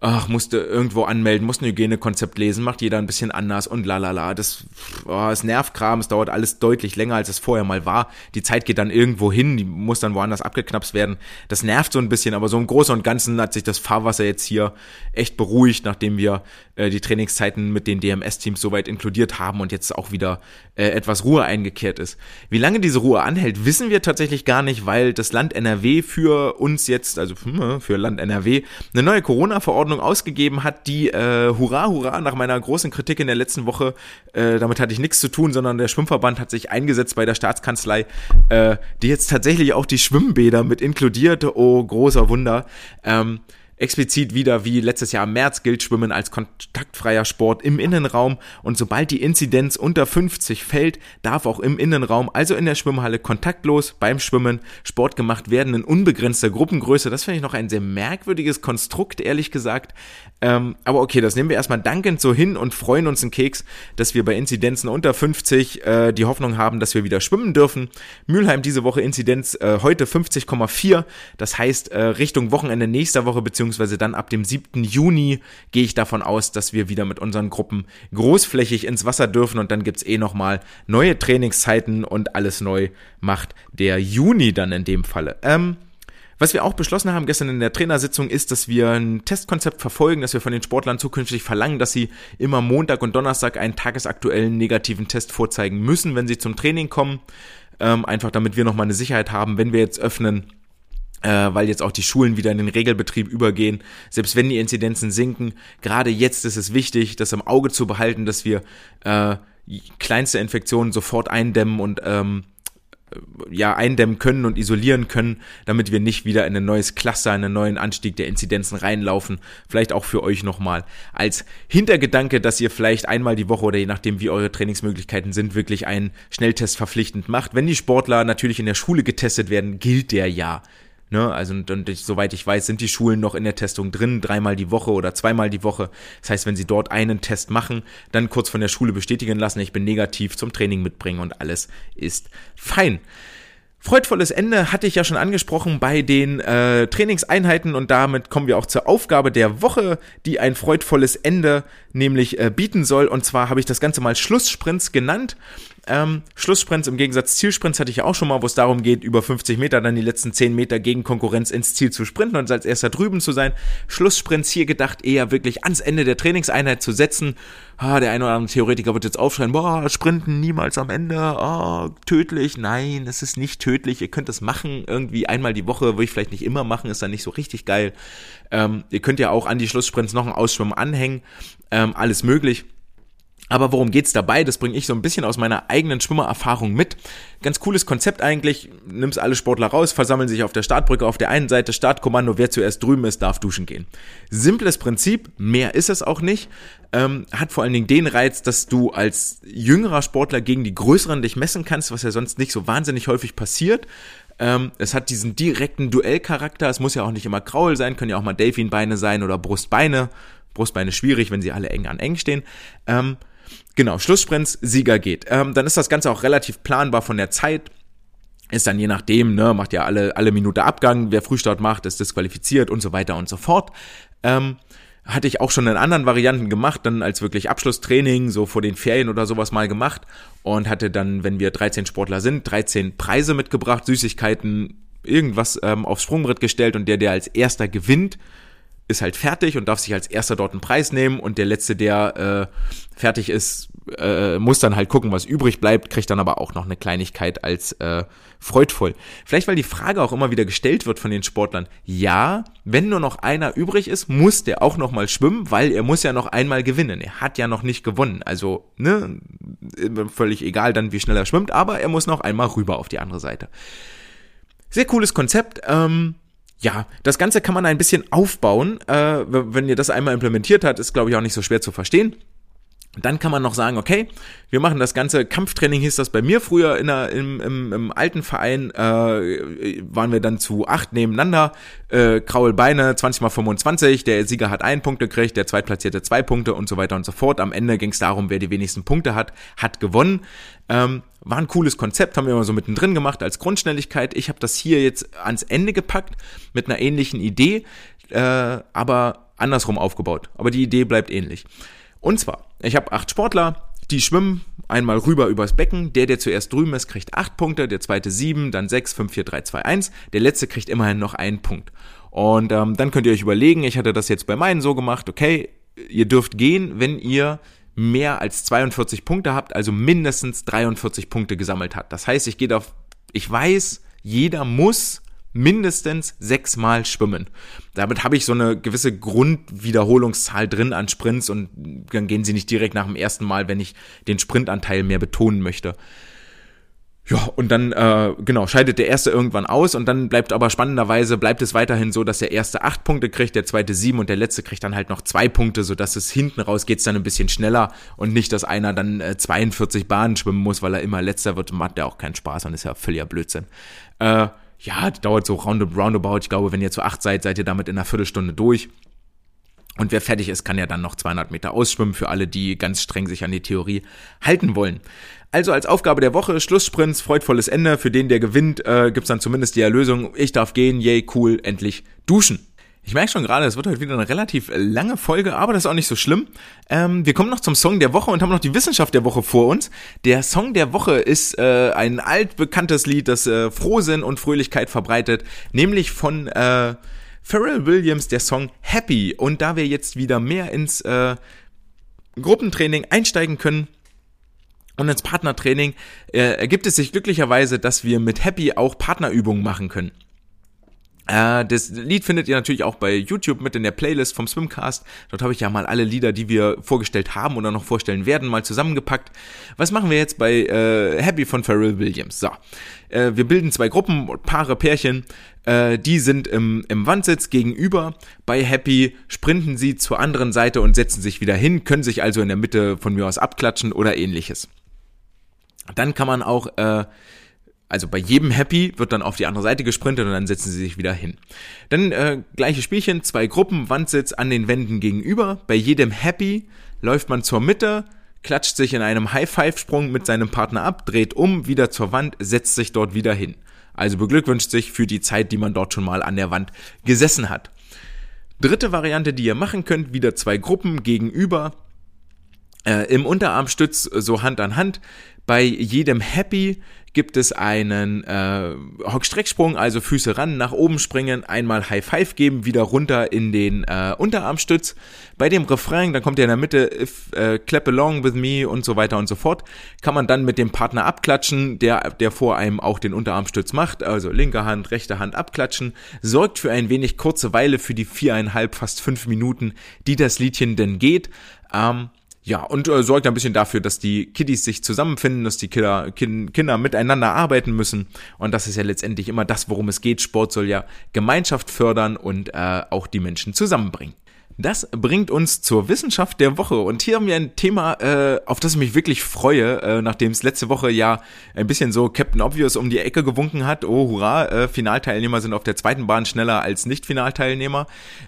ach, musste irgendwo anmelden, musste ein Hygienekonzept lesen, macht jeder ein bisschen anders und lalala. Das, oh, es Nervkram, es dauert alles deutlich länger, als es vorher mal war. Die Zeit geht dann irgendwo hin, die muss dann woanders abgeknapst werden. Das nervt so ein bisschen, aber so im Großen und Ganzen hat sich das Fahrwasser jetzt hier echt beruhigt, nachdem wir äh, die Trainingszeiten mit den DMS-Teams soweit inkludiert haben und jetzt auch wieder äh, etwas Ruhe eingekehrt ist. Wie lange diese Ruhe anhält, wissen wir tatsächlich gar nicht, weil das Land NRW für uns jetzt, also hm, für Land NRW, eine neue Corona-Verordnung ausgegeben hat, die äh, hurra, hurra, nach meiner großen Kritik in der letzten Woche, äh, damit hatte ich nichts zu tun, sondern der Schwimmverband hat sich eingesetzt bei der Staatskanzlei, äh, die jetzt tatsächlich auch die Schwimmbäder mit inkludierte. Oh, großer Wunder. Ähm, explizit wieder wie letztes Jahr im März gilt Schwimmen als kontaktfreier Sport im Innenraum und sobald die Inzidenz unter 50 fällt, darf auch im Innenraum, also in der Schwimmhalle, kontaktlos beim Schwimmen Sport gemacht werden in unbegrenzter Gruppengröße. Das finde ich noch ein sehr merkwürdiges Konstrukt, ehrlich gesagt. Ähm, aber okay, das nehmen wir erstmal dankend so hin und freuen uns einen Keks, dass wir bei Inzidenzen unter 50 äh, die Hoffnung haben, dass wir wieder schwimmen dürfen. Mülheim diese Woche Inzidenz äh, heute 50,4. Das heißt, äh, Richtung Wochenende nächster Woche beziehungsweise beziehungsweise dann ab dem 7. Juni gehe ich davon aus, dass wir wieder mit unseren Gruppen großflächig ins Wasser dürfen und dann gibt's eh nochmal neue Trainingszeiten und alles neu macht der Juni dann in dem Falle. Ähm, was wir auch beschlossen haben gestern in der Trainersitzung ist, dass wir ein Testkonzept verfolgen, dass wir von den Sportlern zukünftig verlangen, dass sie immer Montag und Donnerstag einen tagesaktuellen negativen Test vorzeigen müssen, wenn sie zum Training kommen. Ähm, einfach damit wir nochmal eine Sicherheit haben, wenn wir jetzt öffnen, weil jetzt auch die Schulen wieder in den Regelbetrieb übergehen. Selbst wenn die Inzidenzen sinken, gerade jetzt ist es wichtig, das im Auge zu behalten, dass wir äh, kleinste Infektionen sofort eindämmen und ähm, ja eindämmen können und isolieren können, damit wir nicht wieder in ein neues Cluster, einen neuen Anstieg der Inzidenzen reinlaufen. Vielleicht auch für euch nochmal als Hintergedanke, dass ihr vielleicht einmal die Woche oder je nachdem, wie eure Trainingsmöglichkeiten sind, wirklich einen Schnelltest verpflichtend macht. Wenn die Sportler natürlich in der Schule getestet werden, gilt der ja. Ne? Also und, und ich, soweit ich weiß, sind die Schulen noch in der Testung drin, dreimal die Woche oder zweimal die Woche. Das heißt, wenn sie dort einen Test machen, dann kurz von der Schule bestätigen lassen, ich bin negativ zum Training mitbringen und alles ist fein. Freudvolles Ende hatte ich ja schon angesprochen bei den äh, Trainingseinheiten und damit kommen wir auch zur Aufgabe der Woche, die ein freudvolles Ende nämlich äh, bieten soll. Und zwar habe ich das Ganze mal Schlusssprints genannt. Ähm, Schlusssprints im Gegensatz Zielsprints hatte ich ja auch schon mal, wo es darum geht, über 50 Meter dann die letzten 10 Meter gegen Konkurrenz ins Ziel zu sprinten und als erster drüben zu sein. Schlusssprints hier gedacht, eher wirklich ans Ende der Trainingseinheit zu setzen. Ah, der eine oder andere Theoretiker wird jetzt aufschreien, boah, Sprinten niemals am Ende, ah, tödlich. Nein, es ist nicht tödlich. Ihr könnt es machen, irgendwie einmal die Woche, würde ich vielleicht nicht immer machen, ist dann nicht so richtig geil. Ähm, ihr könnt ja auch an die Schlusssprints noch ein Ausschwimmen anhängen, ähm, alles möglich. Aber worum geht's dabei? Das bringe ich so ein bisschen aus meiner eigenen Schwimmererfahrung mit. Ganz cooles Konzept eigentlich. Nimmst alle Sportler raus, versammeln sich auf der Startbrücke auf der einen Seite, Startkommando, wer zuerst drüben ist, darf duschen gehen. Simples Prinzip, mehr ist es auch nicht. Ähm, hat vor allen Dingen den Reiz, dass du als jüngerer Sportler gegen die größeren dich messen kannst, was ja sonst nicht so wahnsinnig häufig passiert. Ähm, es hat diesen direkten Duellcharakter. Es muss ja auch nicht immer Kraul sein, können ja auch mal Delfinbeine sein oder Brustbeine. Brustbeine schwierig, wenn sie alle eng an eng stehen. Ähm, Genau, Schlusssprints, Sieger geht. Ähm, dann ist das Ganze auch relativ planbar von der Zeit. Ist dann je nachdem, ne, macht ja alle, alle Minute Abgang, wer Frühstart macht, ist disqualifiziert und so weiter und so fort. Ähm, hatte ich auch schon in anderen Varianten gemacht, dann als wirklich Abschlusstraining, so vor den Ferien oder sowas mal gemacht und hatte dann, wenn wir 13 Sportler sind, 13 Preise mitgebracht, Süßigkeiten, irgendwas ähm, aufs Sprungbrett gestellt und der, der als erster gewinnt, ist halt fertig und darf sich als erster dort einen Preis nehmen und der letzte, der äh, fertig ist, äh, muss dann halt gucken, was übrig bleibt, kriegt dann aber auch noch eine Kleinigkeit als äh, freudvoll. Vielleicht, weil die Frage auch immer wieder gestellt wird von den Sportlern. Ja, wenn nur noch einer übrig ist, muss der auch noch mal schwimmen, weil er muss ja noch einmal gewinnen. Er hat ja noch nicht gewonnen. Also, ne, völlig egal dann, wie schnell er schwimmt, aber er muss noch einmal rüber auf die andere Seite. Sehr cooles Konzept. Ähm, ja, das Ganze kann man ein bisschen aufbauen. Äh, wenn ihr das einmal implementiert habt, ist, glaube ich, auch nicht so schwer zu verstehen. Dann kann man noch sagen, okay, wir machen das ganze Kampftraining, hieß das bei mir früher in der, im, im, im alten Verein, äh, waren wir dann zu acht nebeneinander, äh, Kraul Beine, 20 mal 25, der Sieger hat einen Punkt gekriegt, der Zweitplatzierte zwei Punkte und so weiter und so fort. Am Ende ging es darum, wer die wenigsten Punkte hat, hat gewonnen. Ähm, war ein cooles Konzept, haben wir immer so mittendrin gemacht als Grundschnelligkeit. Ich habe das hier jetzt ans Ende gepackt mit einer ähnlichen Idee, äh, aber andersrum aufgebaut. Aber die Idee bleibt ähnlich. Und zwar, ich habe acht Sportler, die schwimmen einmal rüber übers Becken. Der, der zuerst drüben ist, kriegt acht Punkte, der zweite sieben, dann sechs, fünf, vier, drei, zwei, eins. Der letzte kriegt immerhin noch einen Punkt. Und ähm, dann könnt ihr euch überlegen, ich hatte das jetzt bei meinen so gemacht, okay, ihr dürft gehen, wenn ihr mehr als 42 Punkte habt, also mindestens 43 Punkte gesammelt habt. Das heißt, ich gehe auf, ich weiß, jeder muss mindestens sechsmal schwimmen. Damit habe ich so eine gewisse Grundwiederholungszahl drin an Sprints und dann gehen sie nicht direkt nach dem ersten Mal, wenn ich den Sprintanteil mehr betonen möchte. Ja, und dann, äh, genau, scheidet der erste irgendwann aus und dann bleibt aber spannenderweise, bleibt es weiterhin so, dass der erste acht Punkte kriegt, der zweite sieben und der letzte kriegt dann halt noch zwei Punkte, sodass es hinten raus geht's dann ein bisschen schneller und nicht, dass einer dann äh, 42 Bahnen schwimmen muss, weil er immer letzter wird, macht der auch keinen Spaß und ist ja völliger Blödsinn. Äh, ja, dauert so roundabout. Ich glaube, wenn ihr zu acht seid, seid ihr damit in einer Viertelstunde durch. Und wer fertig ist, kann ja dann noch 200 Meter ausschwimmen für alle, die ganz streng sich an die Theorie halten wollen. Also als Aufgabe der Woche, Schlusssprints, freudvolles Ende. Für den, der gewinnt, äh, gibt's dann zumindest die Erlösung. Ich darf gehen, yay, cool, endlich duschen. Ich merke schon gerade, es wird heute wieder eine relativ lange Folge, aber das ist auch nicht so schlimm. Ähm, wir kommen noch zum Song der Woche und haben noch die Wissenschaft der Woche vor uns. Der Song der Woche ist äh, ein altbekanntes Lied, das äh, Frohsinn und Fröhlichkeit verbreitet, nämlich von äh, Pharrell Williams, der Song Happy. Und da wir jetzt wieder mehr ins äh, Gruppentraining einsteigen können, und ins Partnertraining äh, ergibt es sich glücklicherweise, dass wir mit Happy auch Partnerübungen machen können. Äh, das Lied findet ihr natürlich auch bei YouTube mit in der Playlist vom Swimcast. Dort habe ich ja mal alle Lieder, die wir vorgestellt haben oder noch vorstellen werden, mal zusammengepackt. Was machen wir jetzt bei äh, Happy von Pharrell Williams? So, äh, wir bilden zwei Gruppen, Paare, Pärchen. Äh, die sind im, im Wandsitz gegenüber. Bei Happy sprinten sie zur anderen Seite und setzen sich wieder hin, können sich also in der Mitte von mir aus abklatschen oder ähnliches. Dann kann man auch äh, also bei jedem Happy wird dann auf die andere Seite gesprintet und dann setzen sie sich wieder hin. Dann äh, gleiche Spielchen, zwei Gruppen, Wandsitz an den Wänden gegenüber. Bei jedem Happy läuft man zur Mitte, klatscht sich in einem High-Five-Sprung mit seinem Partner ab, dreht um, wieder zur Wand, setzt sich dort wieder hin. Also beglückwünscht sich für die Zeit, die man dort schon mal an der Wand gesessen hat. Dritte Variante, die ihr machen könnt, wieder zwei Gruppen gegenüber. Äh, Im Unterarmstütz so Hand an Hand. Bei jedem Happy gibt es einen äh, Hockstrecksprung, also Füße ran, nach oben springen, einmal High Five geben, wieder runter in den äh, Unterarmstütz. Bei dem Refrain, dann kommt ja in der Mitte if, äh, clap along with me und so weiter und so fort, kann man dann mit dem Partner abklatschen, der der vor einem auch den Unterarmstütz macht, also linke Hand, rechte Hand abklatschen, sorgt für ein wenig kurze Weile für die viereinhalb, fast fünf Minuten, die das Liedchen denn geht. Ähm, ja, und äh, sorgt ein bisschen dafür, dass die Kiddies sich zusammenfinden, dass die Kinder, kind, Kinder miteinander arbeiten müssen. Und das ist ja letztendlich immer das, worum es geht. Sport soll ja Gemeinschaft fördern und äh, auch die Menschen zusammenbringen. Das bringt uns zur Wissenschaft der Woche. Und hier haben wir ein Thema, äh, auf das ich mich wirklich freue, äh, nachdem es letzte Woche ja ein bisschen so Captain Obvious um die Ecke gewunken hat. Oh, hurra, äh, Finalteilnehmer sind auf der zweiten Bahn schneller als Nicht-Finalteilnehmer.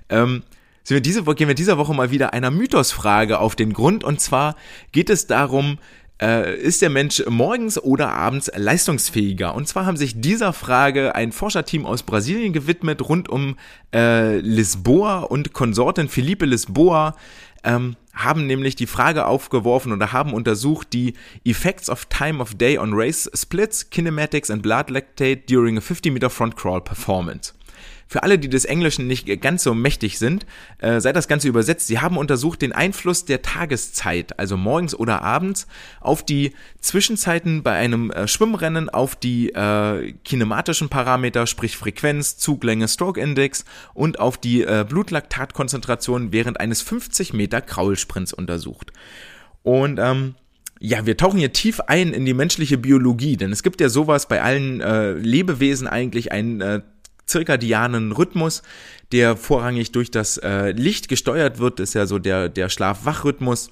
Ähm, sind wir diese, gehen wir dieser Woche mal wieder einer Mythosfrage auf den Grund. Und zwar geht es darum, äh, ist der Mensch morgens oder abends leistungsfähiger? Und zwar haben sich dieser Frage ein Forscherteam aus Brasilien gewidmet, rund um äh, Lisboa und Konsortin Felipe Lisboa. Ähm, haben nämlich die Frage aufgeworfen oder haben untersucht die Effects of Time of Day on Race Splits, Kinematics and Blood Lactate during a 50 Meter Front Crawl Performance. Für alle, die des Englischen nicht ganz so mächtig sind, äh, sei das Ganze übersetzt. Sie haben untersucht den Einfluss der Tageszeit, also morgens oder abends, auf die Zwischenzeiten bei einem äh, Schwimmrennen, auf die äh, kinematischen Parameter, sprich Frequenz, Zuglänge, Stroke Index und auf die äh, Blutlaktatkonzentration während eines 50 Meter Kraulsprints untersucht. Und ähm, ja, wir tauchen hier tief ein in die menschliche Biologie, denn es gibt ja sowas bei allen äh, Lebewesen eigentlich ein äh, zirkadianen Rhythmus, der vorrangig durch das äh, Licht gesteuert wird, ist ja so der, der Schlaf-Wach-Rhythmus.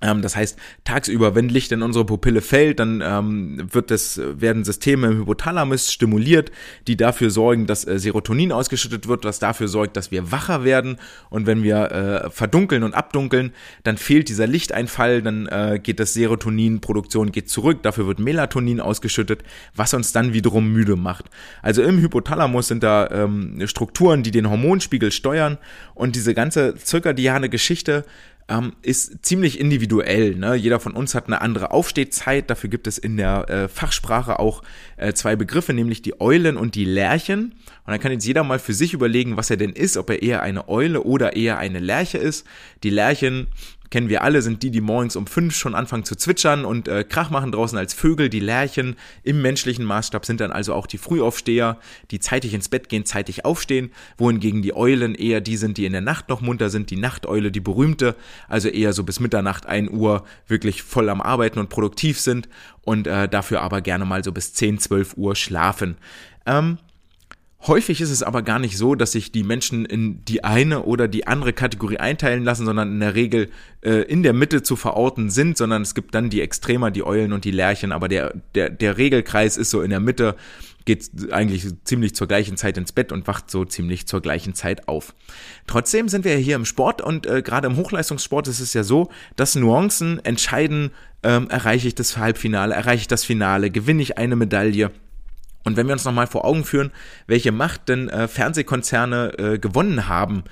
Ähm, das heißt, tagsüber, wenn Licht in unsere Pupille fällt, dann ähm, wird das, werden Systeme im Hypothalamus stimuliert, die dafür sorgen, dass äh, Serotonin ausgeschüttet wird, was dafür sorgt, dass wir wacher werden. Und wenn wir äh, verdunkeln und abdunkeln, dann fehlt dieser Lichteinfall, dann äh, geht das Serotoninproduktion geht zurück, dafür wird Melatonin ausgeschüttet, was uns dann wiederum müde macht. Also im Hypothalamus sind da ähm, Strukturen, die den Hormonspiegel steuern und diese ganze zirkadiane Geschichte ähm, ist ziemlich individuell. Ne? Jeder von uns hat eine andere Aufstehzeit. Dafür gibt es in der äh, Fachsprache auch äh, zwei Begriffe, nämlich die Eulen und die Lerchen. Und dann kann jetzt jeder mal für sich überlegen, was er denn ist, ob er eher eine Eule oder eher eine Lerche ist. Die Lerchen kennen wir alle, sind die, die morgens um fünf schon anfangen zu zwitschern und äh, Krach machen draußen als Vögel. Die Lerchen im menschlichen Maßstab sind dann also auch die Frühaufsteher, die zeitig ins Bett gehen, zeitig aufstehen, wohingegen die Eulen eher die sind, die in der Nacht noch munter sind. Die Nachteule, die berühmte, also eher so bis Mitternacht, ein Uhr wirklich voll am Arbeiten und produktiv sind und äh, dafür aber gerne mal so bis 10, 12 Uhr schlafen. Ähm, Häufig ist es aber gar nicht so, dass sich die Menschen in die eine oder die andere Kategorie einteilen lassen, sondern in der Regel äh, in der Mitte zu verorten sind, sondern es gibt dann die Extremer, die Eulen und die Lerchen, aber der, der, der Regelkreis ist so in der Mitte, geht eigentlich ziemlich zur gleichen Zeit ins Bett und wacht so ziemlich zur gleichen Zeit auf. Trotzdem sind wir hier im Sport und äh, gerade im Hochleistungssport ist es ja so, dass Nuancen entscheiden, ähm, erreiche ich das Halbfinale, erreiche ich das Finale, gewinne ich eine Medaille und wenn wir uns nochmal vor Augen führen, welche Macht denn äh, Fernsehkonzerne äh, gewonnen haben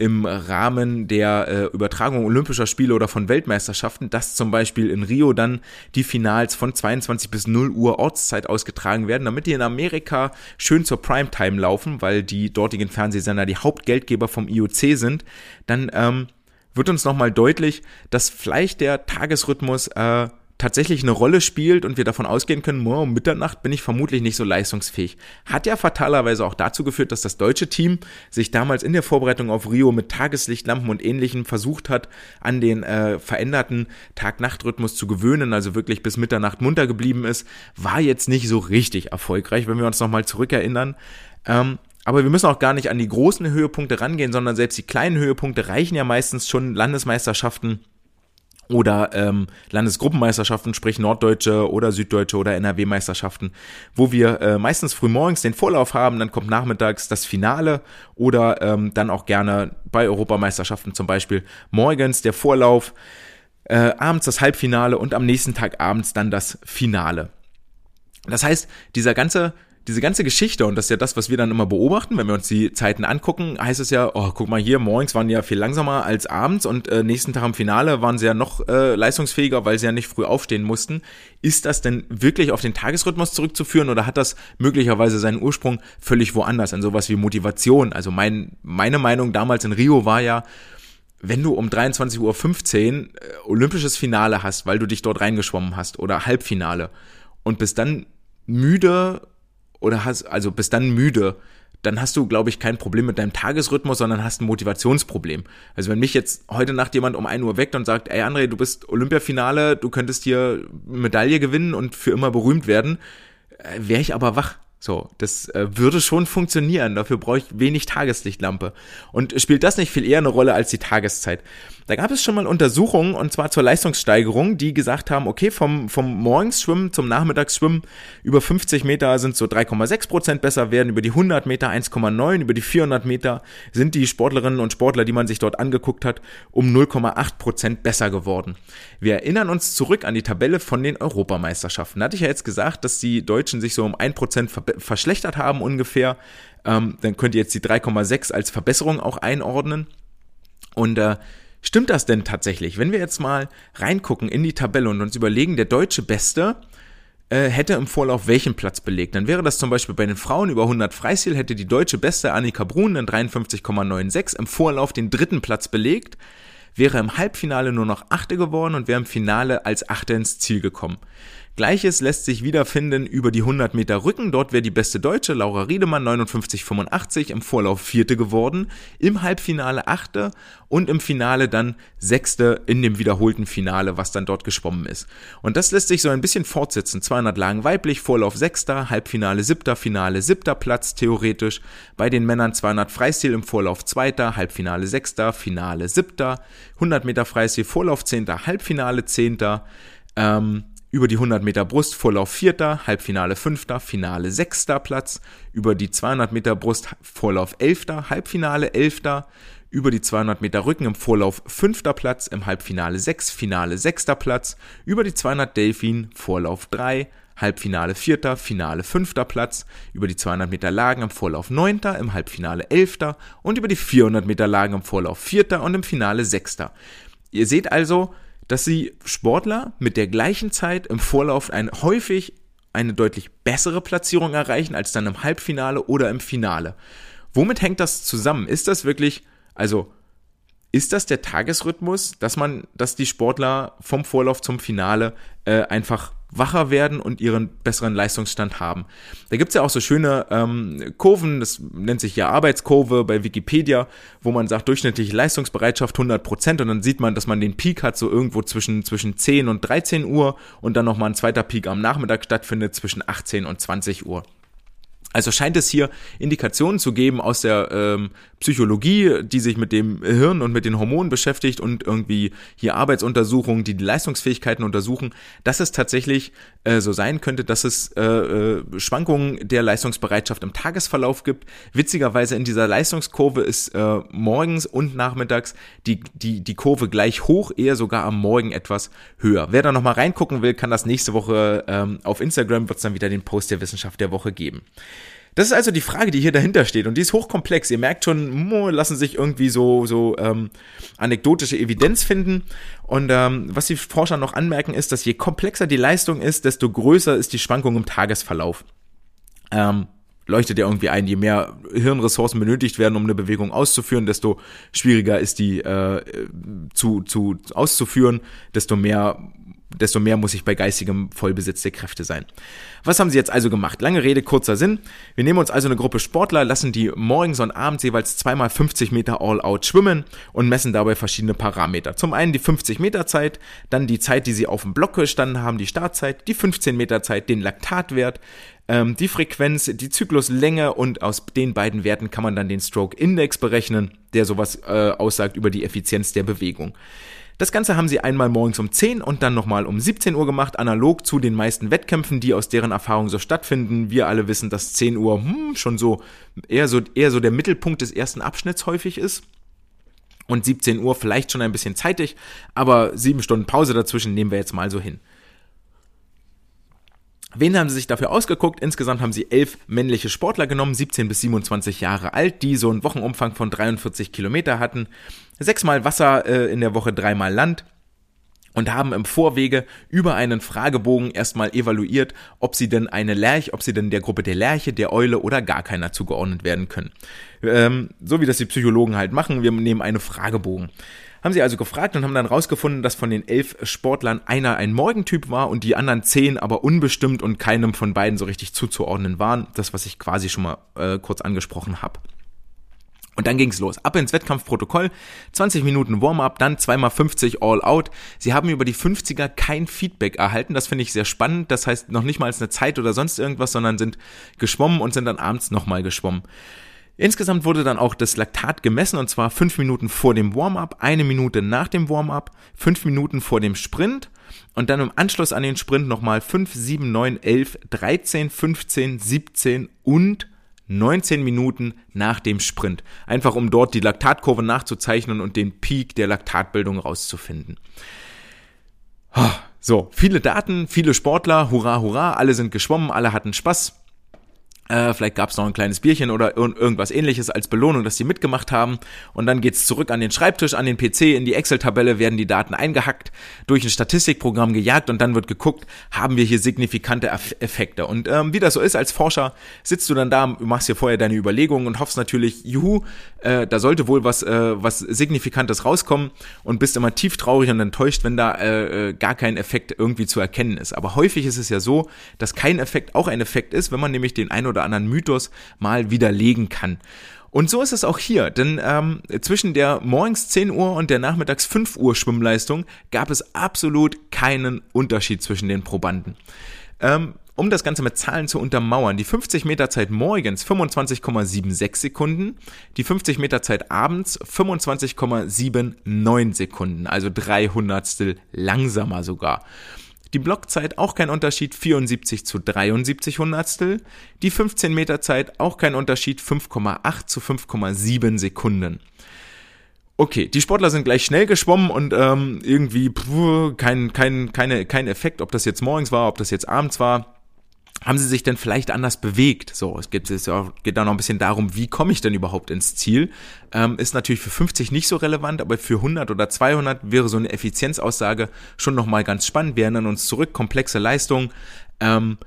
im Rahmen der äh, Übertragung olympischer Spiele oder von Weltmeisterschaften, dass zum Beispiel in Rio dann die Finals von 22 bis 0 Uhr Ortszeit ausgetragen werden, damit die in Amerika schön zur Primetime laufen, weil die dortigen Fernsehsender die Hauptgeldgeber vom IOC sind, dann ähm, wird uns nochmal deutlich, dass vielleicht der Tagesrhythmus äh, tatsächlich eine Rolle spielt und wir davon ausgehen können, oh, um Mitternacht bin ich vermutlich nicht so leistungsfähig. Hat ja fatalerweise auch dazu geführt, dass das deutsche Team sich damals in der Vorbereitung auf Rio mit Tageslichtlampen und ähnlichem versucht hat, an den äh, veränderten Tag-Nacht-Rhythmus zu gewöhnen, also wirklich bis Mitternacht munter geblieben ist, war jetzt nicht so richtig erfolgreich, wenn wir uns nochmal zurückerinnern. Ähm, aber wir müssen auch gar nicht an die großen Höhepunkte rangehen, sondern selbst die kleinen Höhepunkte reichen ja meistens schon Landesmeisterschaften oder ähm, Landesgruppenmeisterschaften, sprich norddeutsche oder süddeutsche oder NRW-Meisterschaften, wo wir äh, meistens frühmorgens den Vorlauf haben, dann kommt nachmittags das Finale oder ähm, dann auch gerne bei Europameisterschaften zum Beispiel morgens der Vorlauf, äh, abends das Halbfinale und am nächsten Tag abends dann das Finale. Das heißt, dieser ganze diese ganze Geschichte, und das ist ja das, was wir dann immer beobachten, wenn wir uns die Zeiten angucken, heißt es ja, oh, guck mal hier, morgens waren die ja viel langsamer als abends und äh, nächsten Tag im Finale waren sie ja noch äh, leistungsfähiger, weil sie ja nicht früh aufstehen mussten. Ist das denn wirklich auf den Tagesrhythmus zurückzuführen oder hat das möglicherweise seinen Ursprung völlig woanders, in sowas wie Motivation? Also mein, meine Meinung damals in Rio war ja, wenn du um 23.15 Uhr äh, olympisches Finale hast, weil du dich dort reingeschwommen hast oder Halbfinale und bist dann müde oder hast, also bist dann müde, dann hast du, glaube ich, kein Problem mit deinem Tagesrhythmus, sondern hast ein Motivationsproblem. Also wenn mich jetzt heute Nacht jemand um 1 Uhr weckt und sagt, ey André, du bist Olympiafinale, du könntest hier Medaille gewinnen und für immer berühmt werden, äh, wäre ich aber wach. So, das äh, würde schon funktionieren. Dafür brauche ich wenig Tageslichtlampe. Und spielt das nicht viel eher eine Rolle als die Tageszeit? Da gab es schon mal Untersuchungen, und zwar zur Leistungssteigerung, die gesagt haben, okay, vom, vom Morgensschwimmen zum Nachmittagsschwimmen über 50 Meter sind so 3,6 Prozent besser werden, über die 100 Meter 1,9, über die 400 Meter sind die Sportlerinnen und Sportler, die man sich dort angeguckt hat, um 0,8 Prozent besser geworden. Wir erinnern uns zurück an die Tabelle von den Europameisterschaften. Da hatte ich ja jetzt gesagt, dass die Deutschen sich so um 1 Prozent verschlechtert haben ungefähr. Ähm, dann könnt ihr jetzt die 3,6 als Verbesserung auch einordnen. Und äh, Stimmt das denn tatsächlich? Wenn wir jetzt mal reingucken in die Tabelle und uns überlegen, der deutsche Beste äh, hätte im Vorlauf welchen Platz belegt, dann wäre das zum Beispiel bei den Frauen über 100 Freistil hätte die deutsche Beste Annika Brun in 53,96 im Vorlauf den dritten Platz belegt, wäre im Halbfinale nur noch Achte geworden und wäre im Finale als Achte ins Ziel gekommen. Gleiches lässt sich wiederfinden über die 100 Meter Rücken. Dort wäre die beste Deutsche, Laura Riedemann, 59,85, im Vorlauf Vierte geworden, im Halbfinale Achte und im Finale dann Sechste in dem wiederholten Finale, was dann dort geschwommen ist. Und das lässt sich so ein bisschen fortsetzen. 200 Lagen weiblich, Vorlauf Sechster, Halbfinale Siebter, Finale Siebter Platz, theoretisch. Bei den Männern 200 Freistil im Vorlauf Zweiter, Halbfinale Sechster, Finale Siebter, 100 Meter Freistil, Vorlauf Zehnter, Halbfinale Zehnter, ähm, über die 100 Meter Brust Vorlauf Vierter, Halbfinale Fünfter, Finale Sechster Platz. Über die 200 Meter Brust Vorlauf Elfter, Halbfinale Elfter. Über die 200 Meter Rücken im Vorlauf Fünfter Platz, im Halbfinale Sechs, Finale Sechster Platz. Über die 200 Delfin Vorlauf Drei, Halbfinale Vierter, Finale Fünfter Platz. Über die 200 Meter Lagen im Vorlauf Neunter, im Halbfinale Elfter. Und über die 400 Meter Lagen im Vorlauf Vierter und im Finale Sechster. Ihr seht also, dass sie Sportler mit der gleichen Zeit im Vorlauf ein, häufig eine deutlich bessere Platzierung erreichen als dann im Halbfinale oder im Finale. Womit hängt das zusammen? Ist das wirklich, also ist das der Tagesrhythmus, dass man, dass die Sportler vom Vorlauf zum Finale äh, einfach wacher werden und ihren besseren Leistungsstand haben. Da gibt's ja auch so schöne ähm, Kurven, das nennt sich ja Arbeitskurve bei Wikipedia, wo man sagt, durchschnittliche Leistungsbereitschaft 100 Prozent und dann sieht man, dass man den Peak hat, so irgendwo zwischen, zwischen 10 und 13 Uhr und dann nochmal ein zweiter Peak am Nachmittag stattfindet zwischen 18 und 20 Uhr. Also scheint es hier Indikationen zu geben aus der ähm, Psychologie, die sich mit dem Hirn und mit den Hormonen beschäftigt und irgendwie hier Arbeitsuntersuchungen, die die Leistungsfähigkeiten untersuchen, dass es tatsächlich äh, so sein könnte, dass es äh, äh, Schwankungen der Leistungsbereitschaft im Tagesverlauf gibt. Witzigerweise in dieser Leistungskurve ist äh, morgens und nachmittags die, die, die Kurve gleich hoch, eher sogar am Morgen etwas höher. Wer da nochmal reingucken will, kann das nächste Woche ähm, auf Instagram, wird es dann wieder den Post der Wissenschaft der Woche geben. Das ist also die Frage, die hier dahinter steht und die ist hochkomplex. Ihr merkt schon, lassen sich irgendwie so, so ähm, anekdotische Evidenz finden. Und ähm, was die Forscher noch anmerken, ist, dass je komplexer die Leistung ist, desto größer ist die Schwankung im Tagesverlauf. Ähm, leuchtet ja irgendwie ein, je mehr Hirnressourcen benötigt werden, um eine Bewegung auszuführen, desto schwieriger ist die äh, zu, zu auszuführen, desto mehr desto mehr muss ich bei geistigem Vollbesitz der Kräfte sein. Was haben sie jetzt also gemacht? Lange Rede, kurzer Sinn. Wir nehmen uns also eine Gruppe Sportler, lassen die morgens und abends jeweils zweimal 50 Meter All-Out schwimmen und messen dabei verschiedene Parameter. Zum einen die 50 Meter Zeit, dann die Zeit, die sie auf dem Block gestanden haben, die Startzeit, die 15 Meter Zeit, den Laktatwert, ähm, die Frequenz, die Zykluslänge und aus den beiden Werten kann man dann den Stroke Index berechnen, der sowas äh, aussagt über die Effizienz der Bewegung. Das Ganze haben sie einmal morgens um 10 und dann nochmal um 17 Uhr gemacht, analog zu den meisten Wettkämpfen, die aus deren Erfahrung so stattfinden. Wir alle wissen, dass 10 Uhr hm, schon so eher so eher so der Mittelpunkt des ersten Abschnitts häufig ist. Und 17 Uhr vielleicht schon ein bisschen zeitig, aber sieben Stunden Pause dazwischen nehmen wir jetzt mal so hin. Wen haben sie sich dafür ausgeguckt? Insgesamt haben sie elf männliche Sportler genommen, 17 bis 27 Jahre alt, die so einen Wochenumfang von 43 Kilometer hatten, sechsmal Wasser äh, in der Woche, dreimal Land und haben im Vorwege über einen Fragebogen erstmal evaluiert, ob sie denn eine Lerche, ob sie denn der Gruppe der Lerche, der Eule oder gar keiner zugeordnet werden können. Ähm, so wie das die Psychologen halt machen, wir nehmen einen Fragebogen. Haben sie also gefragt und haben dann rausgefunden, dass von den elf Sportlern einer ein Morgentyp war und die anderen zehn aber unbestimmt und keinem von beiden so richtig zuzuordnen waren. Das, was ich quasi schon mal äh, kurz angesprochen habe. Und dann ging's los. Ab ins Wettkampfprotokoll. 20 Minuten Warm-up, dann zweimal 50 All-Out. Sie haben über die 50er kein Feedback erhalten. Das finde ich sehr spannend. Das heißt noch nicht mal eine Zeit oder sonst irgendwas, sondern sind geschwommen und sind dann abends nochmal geschwommen. Insgesamt wurde dann auch das Laktat gemessen und zwar fünf Minuten vor dem Warm-up, eine Minute nach dem Warm-up, fünf Minuten vor dem Sprint und dann im Anschluss an den Sprint nochmal 5, 7, 9, 11, 13, 15, 17 und 19 Minuten nach dem Sprint. Einfach um dort die Laktatkurve nachzuzeichnen und den Peak der Laktatbildung rauszufinden. So, viele Daten, viele Sportler, hurra, hurra, alle sind geschwommen, alle hatten Spaß. Äh, vielleicht gab es noch ein kleines Bierchen oder ir irgendwas ähnliches als Belohnung, dass sie mitgemacht haben. Und dann geht's zurück an den Schreibtisch, an den PC, in die Excel-Tabelle werden die Daten eingehackt, durch ein Statistikprogramm gejagt und dann wird geguckt, haben wir hier signifikante Effekte. Und ähm, wie das so ist als Forscher, sitzt du dann da, machst hier vorher deine Überlegungen und hoffst natürlich, juhu, äh, da sollte wohl was, äh, was Signifikantes rauskommen und bist immer tief traurig und enttäuscht, wenn da äh, äh, gar kein Effekt irgendwie zu erkennen ist. Aber häufig ist es ja so, dass kein Effekt auch ein Effekt ist, wenn man nämlich den ein oder oder anderen Mythos mal widerlegen kann. Und so ist es auch hier, denn ähm, zwischen der morgens 10 Uhr und der nachmittags 5 Uhr Schwimmleistung gab es absolut keinen Unterschied zwischen den Probanden. Ähm, um das Ganze mit Zahlen zu untermauern, die 50 Meter Zeit morgens 25,76 Sekunden, die 50 Meter Zeit abends 25,79 Sekunden, also 300 langsamer sogar. Die Blockzeit auch kein Unterschied, 74 zu 73 Hundertstel. Die 15 Meter Zeit auch kein Unterschied, 5,8 zu 5,7 Sekunden. Okay, die Sportler sind gleich schnell geschwommen und ähm, irgendwie pff, kein, kein, keine, kein Effekt, ob das jetzt morgens war, ob das jetzt abends war haben sie sich denn vielleicht anders bewegt? So, es geht, es geht da noch ein bisschen darum, wie komme ich denn überhaupt ins Ziel? Ähm, ist natürlich für 50 nicht so relevant, aber für 100 oder 200 wäre so eine Effizienzaussage schon nochmal ganz spannend. Wir erinnern uns zurück, komplexe Leistung, ähm,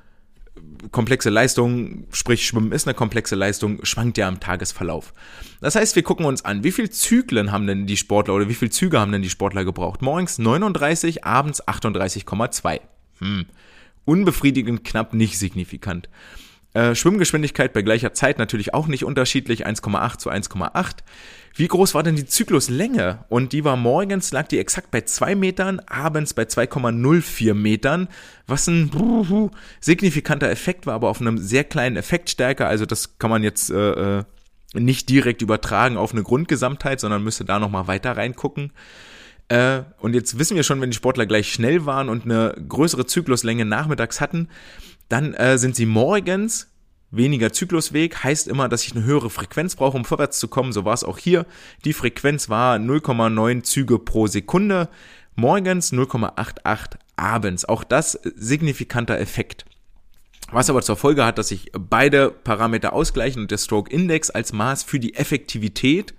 komplexe Leistung, sprich Schwimmen ist eine komplexe Leistung, schwankt ja im Tagesverlauf. Das heißt, wir gucken uns an, wie viel Zyklen haben denn die Sportler oder wie viel Züge haben denn die Sportler gebraucht? Morgens 39, abends 38,2. Hm unbefriedigend knapp nicht signifikant. Äh, Schwimmgeschwindigkeit bei gleicher Zeit natürlich auch nicht unterschiedlich, 1,8 zu 1,8. Wie groß war denn die Zykluslänge? Und die war morgens, lag die exakt bei 2 Metern, abends bei 2,04 Metern, was ein bruhu, signifikanter Effekt war, aber auf einem sehr kleinen Effektstärke. Also das kann man jetzt äh, äh nicht direkt übertragen auf eine Grundgesamtheit, sondern müsste da nochmal weiter reingucken. Äh, und jetzt wissen wir schon, wenn die Sportler gleich schnell waren und eine größere Zykluslänge nachmittags hatten, dann äh, sind sie morgens weniger Zyklusweg, heißt immer, dass ich eine höhere Frequenz brauche, um vorwärts zu kommen. So war es auch hier. Die Frequenz war 0,9 Züge pro Sekunde. Morgens 0,88 abends. Auch das signifikanter Effekt. Was aber zur Folge hat, dass sich beide Parameter ausgleichen und der Stroke Index als Maß für die Effektivität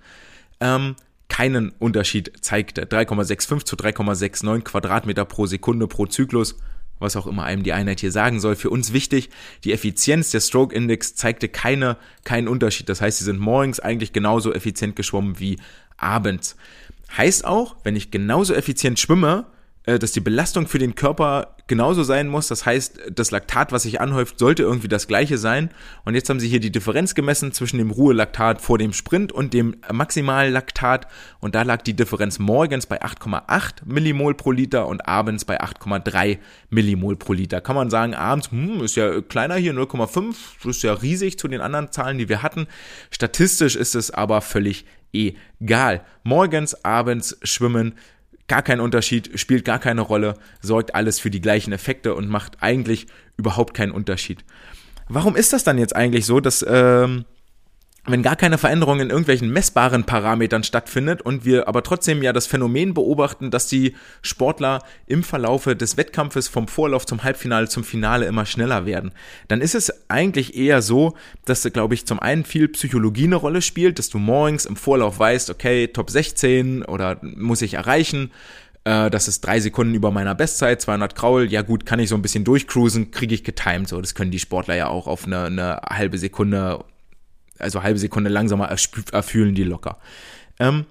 ähm, keinen Unterschied zeigte. 3,65 zu 3,69 Quadratmeter pro Sekunde pro Zyklus, was auch immer einem die Einheit hier sagen soll. Für uns wichtig, die Effizienz der Stroke Index zeigte keine, keinen Unterschied. Das heißt, sie sind morgens eigentlich genauso effizient geschwommen wie abends. Heißt auch, wenn ich genauso effizient schwimme, dass die Belastung für den Körper genauso sein muss. Das heißt, das Laktat, was sich anhäuft, sollte irgendwie das gleiche sein. Und jetzt haben sie hier die Differenz gemessen zwischen dem Ruhelaktat vor dem Sprint und dem Maximallaktat. Und da lag die Differenz morgens bei 8,8 Millimol pro Liter und abends bei 8,3 Millimol pro Liter. Kann man sagen, abends, hm, ist ja kleiner hier, 0,5, ist ja riesig zu den anderen Zahlen, die wir hatten. Statistisch ist es aber völlig egal. Morgens, abends schwimmen gar kein Unterschied, spielt gar keine Rolle, sorgt alles für die gleichen Effekte und macht eigentlich überhaupt keinen Unterschied. Warum ist das dann jetzt eigentlich so, dass ähm, wenn gar keine Veränderung in irgendwelchen messbaren Parametern stattfindet und wir aber trotzdem ja das Phänomen beobachten, dass die Sportler im Verlaufe des Wettkampfes vom Vorlauf zum Halbfinale zum Finale immer schneller werden, dann ist es eigentlich eher so, dass, glaube ich, zum einen viel Psychologie eine Rolle spielt, dass du morgens im Vorlauf weißt, okay, Top 16 oder muss ich erreichen, äh, das ist drei Sekunden über meiner Bestzeit, 200 Kraul, ja gut, kann ich so ein bisschen durchcruisen, kriege ich getimed, so, das können die Sportler ja auch auf eine, eine halbe Sekunde also halbe Sekunde langsamer erfühlen die locker. Ähm,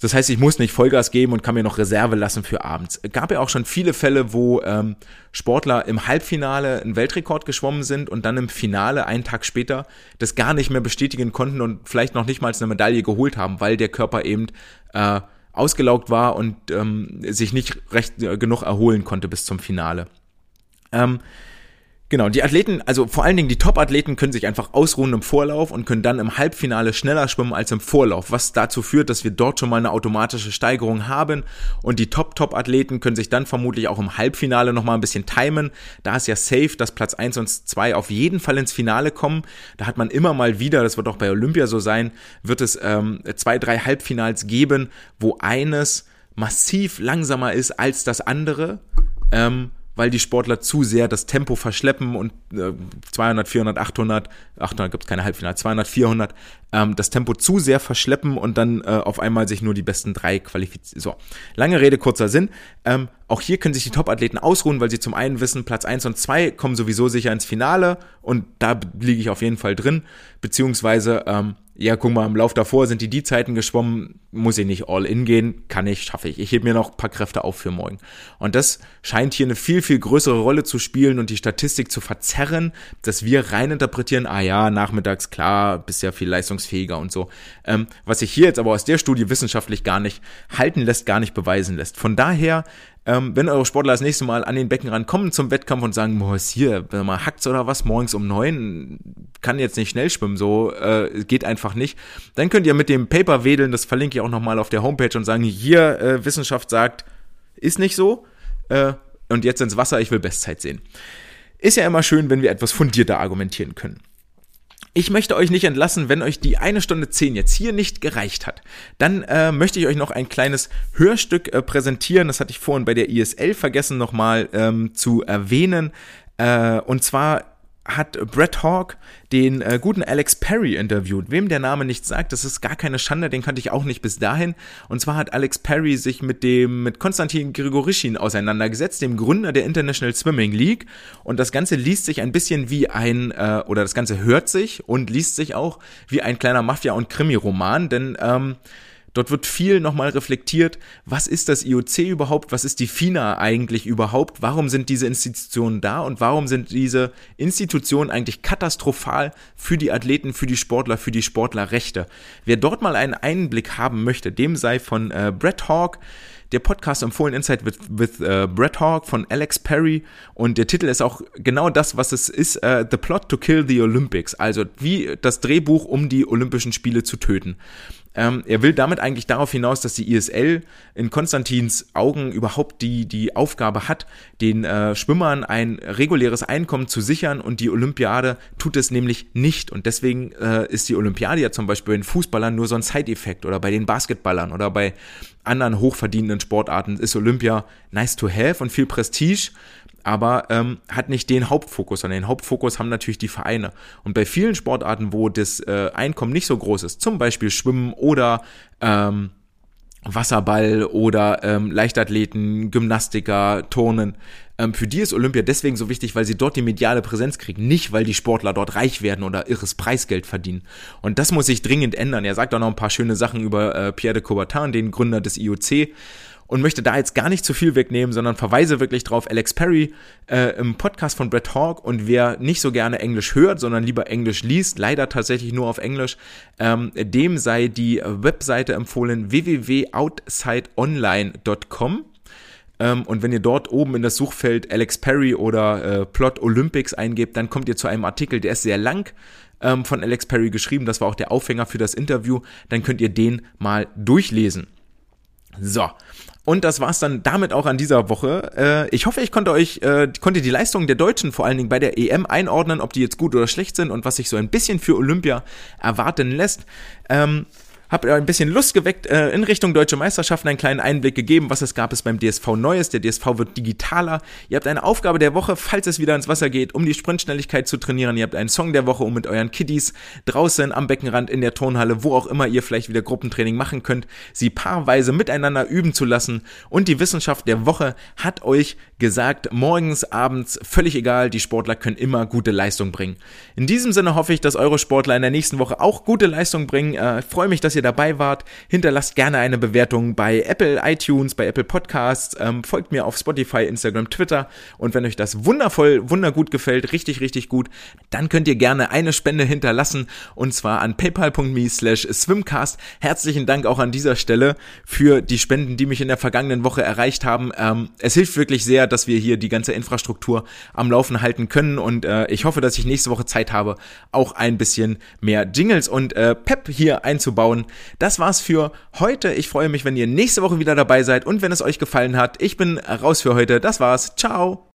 Das heißt, ich muss nicht Vollgas geben und kann mir noch Reserve lassen für abends. Gab ja auch schon viele Fälle, wo ähm, Sportler im Halbfinale einen Weltrekord geschwommen sind und dann im Finale einen Tag später das gar nicht mehr bestätigen konnten und vielleicht noch nicht mal eine Medaille geholt haben, weil der Körper eben äh, ausgelaugt war und ähm, sich nicht recht äh, genug erholen konnte bis zum Finale. Ähm, Genau, die Athleten, also vor allen Dingen die Top-Athleten können sich einfach ausruhen im Vorlauf und können dann im Halbfinale schneller schwimmen als im Vorlauf, was dazu führt, dass wir dort schon mal eine automatische Steigerung haben und die Top-Top-Athleten können sich dann vermutlich auch im Halbfinale nochmal ein bisschen timen. Da ist ja safe, dass Platz 1 und 2 auf jeden Fall ins Finale kommen. Da hat man immer mal wieder, das wird auch bei Olympia so sein, wird es ähm, zwei, drei Halbfinals geben, wo eines massiv langsamer ist als das andere. Ähm, weil die Sportler zu sehr das Tempo verschleppen und äh, 200, 400, 800, 800 gibt es keine Halbfinale, 200, 400, ähm, das Tempo zu sehr verschleppen und dann äh, auf einmal sich nur die besten drei qualifizieren. So, lange Rede, kurzer Sinn. Ähm, auch hier können sich die Top-Athleten ausruhen, weil sie zum einen wissen, Platz 1 und 2 kommen sowieso sicher ins Finale und da liege ich auf jeden Fall drin, beziehungsweise ähm, ja, guck mal, im Lauf davor sind die die Zeiten geschwommen, muss ich nicht all in gehen, kann ich, schaffe ich. Ich hebe mir noch ein paar Kräfte auf für morgen. Und das scheint hier eine viel, viel größere Rolle zu spielen und die Statistik zu verzerren, dass wir rein interpretieren, ah ja, nachmittags, klar, bist ja viel leistungsfähiger und so. Ähm, was sich hier jetzt aber aus der Studie wissenschaftlich gar nicht halten lässt, gar nicht beweisen lässt. Von daher ähm, wenn eure Sportler das nächste Mal an den Beckenrand kommen zum Wettkampf und sagen, boah, ist hier, wenn mal hackt's oder was, morgens um neun, kann jetzt nicht schnell schwimmen, so, äh, geht einfach nicht, dann könnt ihr mit dem Paper wedeln, das verlinke ich auch nochmal auf der Homepage und sagen, hier, äh, Wissenschaft sagt, ist nicht so, äh, und jetzt ins Wasser, ich will Bestzeit sehen. Ist ja immer schön, wenn wir etwas fundierter argumentieren können. Ich möchte euch nicht entlassen, wenn euch die eine Stunde zehn jetzt hier nicht gereicht hat. Dann äh, möchte ich euch noch ein kleines Hörstück äh, präsentieren. Das hatte ich vorhin bei der ISL vergessen nochmal ähm, zu erwähnen. Äh, und zwar hat Brett Hawk den äh, guten Alex Perry interviewt. Wem der Name nicht sagt, das ist gar keine Schande, den kannte ich auch nicht bis dahin. Und zwar hat Alex Perry sich mit dem mit Konstantin Grigorischin auseinandergesetzt, dem Gründer der International Swimming League. Und das Ganze liest sich ein bisschen wie ein äh, oder das Ganze hört sich und liest sich auch wie ein kleiner Mafia- und Krimi-Roman, denn ähm, Dort wird viel nochmal reflektiert, was ist das IOC überhaupt, was ist die FINA eigentlich überhaupt, warum sind diese Institutionen da? Und warum sind diese Institutionen eigentlich katastrophal für die Athleten, für die Sportler, für die Sportlerrechte. Wer dort mal einen Einblick haben möchte, dem sei von äh, Brett Hawk. Der Podcast empfohlen Insight with, with uh, Brett Hawk von Alex Perry. Und der Titel ist auch genau das, was es ist, uh, The Plot to Kill the Olympics, also wie das Drehbuch, um die Olympischen Spiele zu töten. Ähm, er will damit eigentlich darauf hinaus, dass die ISL in Konstantins Augen überhaupt die, die Aufgabe hat, den äh, Schwimmern ein reguläres Einkommen zu sichern und die Olympiade tut es nämlich nicht. Und deswegen äh, ist die Olympiade ja zum Beispiel in Fußballern nur so ein Side-Effekt oder bei den Basketballern oder bei anderen hochverdienenden Sportarten ist Olympia nice to have und viel Prestige aber ähm, hat nicht den Hauptfokus, sondern den Hauptfokus haben natürlich die Vereine. Und bei vielen Sportarten, wo das äh, Einkommen nicht so groß ist, zum Beispiel Schwimmen oder ähm, Wasserball oder ähm, Leichtathleten, Gymnastiker, Turnen. Ähm, für die ist Olympia deswegen so wichtig, weil sie dort die mediale Präsenz kriegen, nicht weil die Sportler dort reich werden oder irres Preisgeld verdienen. Und das muss sich dringend ändern. Er sagt auch noch ein paar schöne Sachen über äh, Pierre de Coubertin, den Gründer des IOC und möchte da jetzt gar nicht zu viel wegnehmen, sondern verweise wirklich drauf, Alex Perry äh, im Podcast von Brett Hawk und wer nicht so gerne Englisch hört, sondern lieber Englisch liest, leider tatsächlich nur auf Englisch, ähm, dem sei die Webseite empfohlen www.outsideonline.com ähm, und wenn ihr dort oben in das Suchfeld Alex Perry oder äh, Plot Olympics eingebt, dann kommt ihr zu einem Artikel, der ist sehr lang ähm, von Alex Perry geschrieben. Das war auch der Aufhänger für das Interview. Dann könnt ihr den mal durchlesen. So, und das war's dann damit auch an dieser Woche. Äh, ich hoffe, ich konnte euch, äh, konnte die Leistungen der Deutschen vor allen Dingen bei der EM einordnen, ob die jetzt gut oder schlecht sind und was sich so ein bisschen für Olympia erwarten lässt. Habe ein bisschen Lust geweckt äh, in Richtung Deutsche Meisterschaften, einen kleinen Einblick gegeben, was es gab es beim DSV Neues. Der DSV wird digitaler. Ihr habt eine Aufgabe der Woche, falls es wieder ins Wasser geht, um die Sprintschnelligkeit zu trainieren. Ihr habt einen Song der Woche, um mit euren Kiddies draußen am Beckenrand in der Turnhalle, wo auch immer ihr vielleicht wieder Gruppentraining machen könnt, sie paarweise miteinander üben zu lassen. Und die Wissenschaft der Woche hat euch gesagt, morgens, abends, völlig egal, die Sportler können immer gute Leistung bringen. In diesem Sinne hoffe ich, dass eure Sportler in der nächsten Woche auch gute Leistung bringen. Äh, freue mich, dass ihr ihr dabei wart. Hinterlasst gerne eine Bewertung bei Apple iTunes, bei Apple Podcasts. Ähm, folgt mir auf Spotify, Instagram, Twitter. Und wenn euch das wundervoll, wundergut gefällt, richtig, richtig gut, dann könnt ihr gerne eine Spende hinterlassen. Und zwar an paypal.me slash swimcast. Herzlichen Dank auch an dieser Stelle für die Spenden, die mich in der vergangenen Woche erreicht haben. Ähm, es hilft wirklich sehr, dass wir hier die ganze Infrastruktur am Laufen halten können. Und äh, ich hoffe, dass ich nächste Woche Zeit habe, auch ein bisschen mehr Jingles und äh, Pep hier einzubauen. Das war's für heute. Ich freue mich, wenn ihr nächste Woche wieder dabei seid und wenn es euch gefallen hat. Ich bin raus für heute. Das war's. Ciao.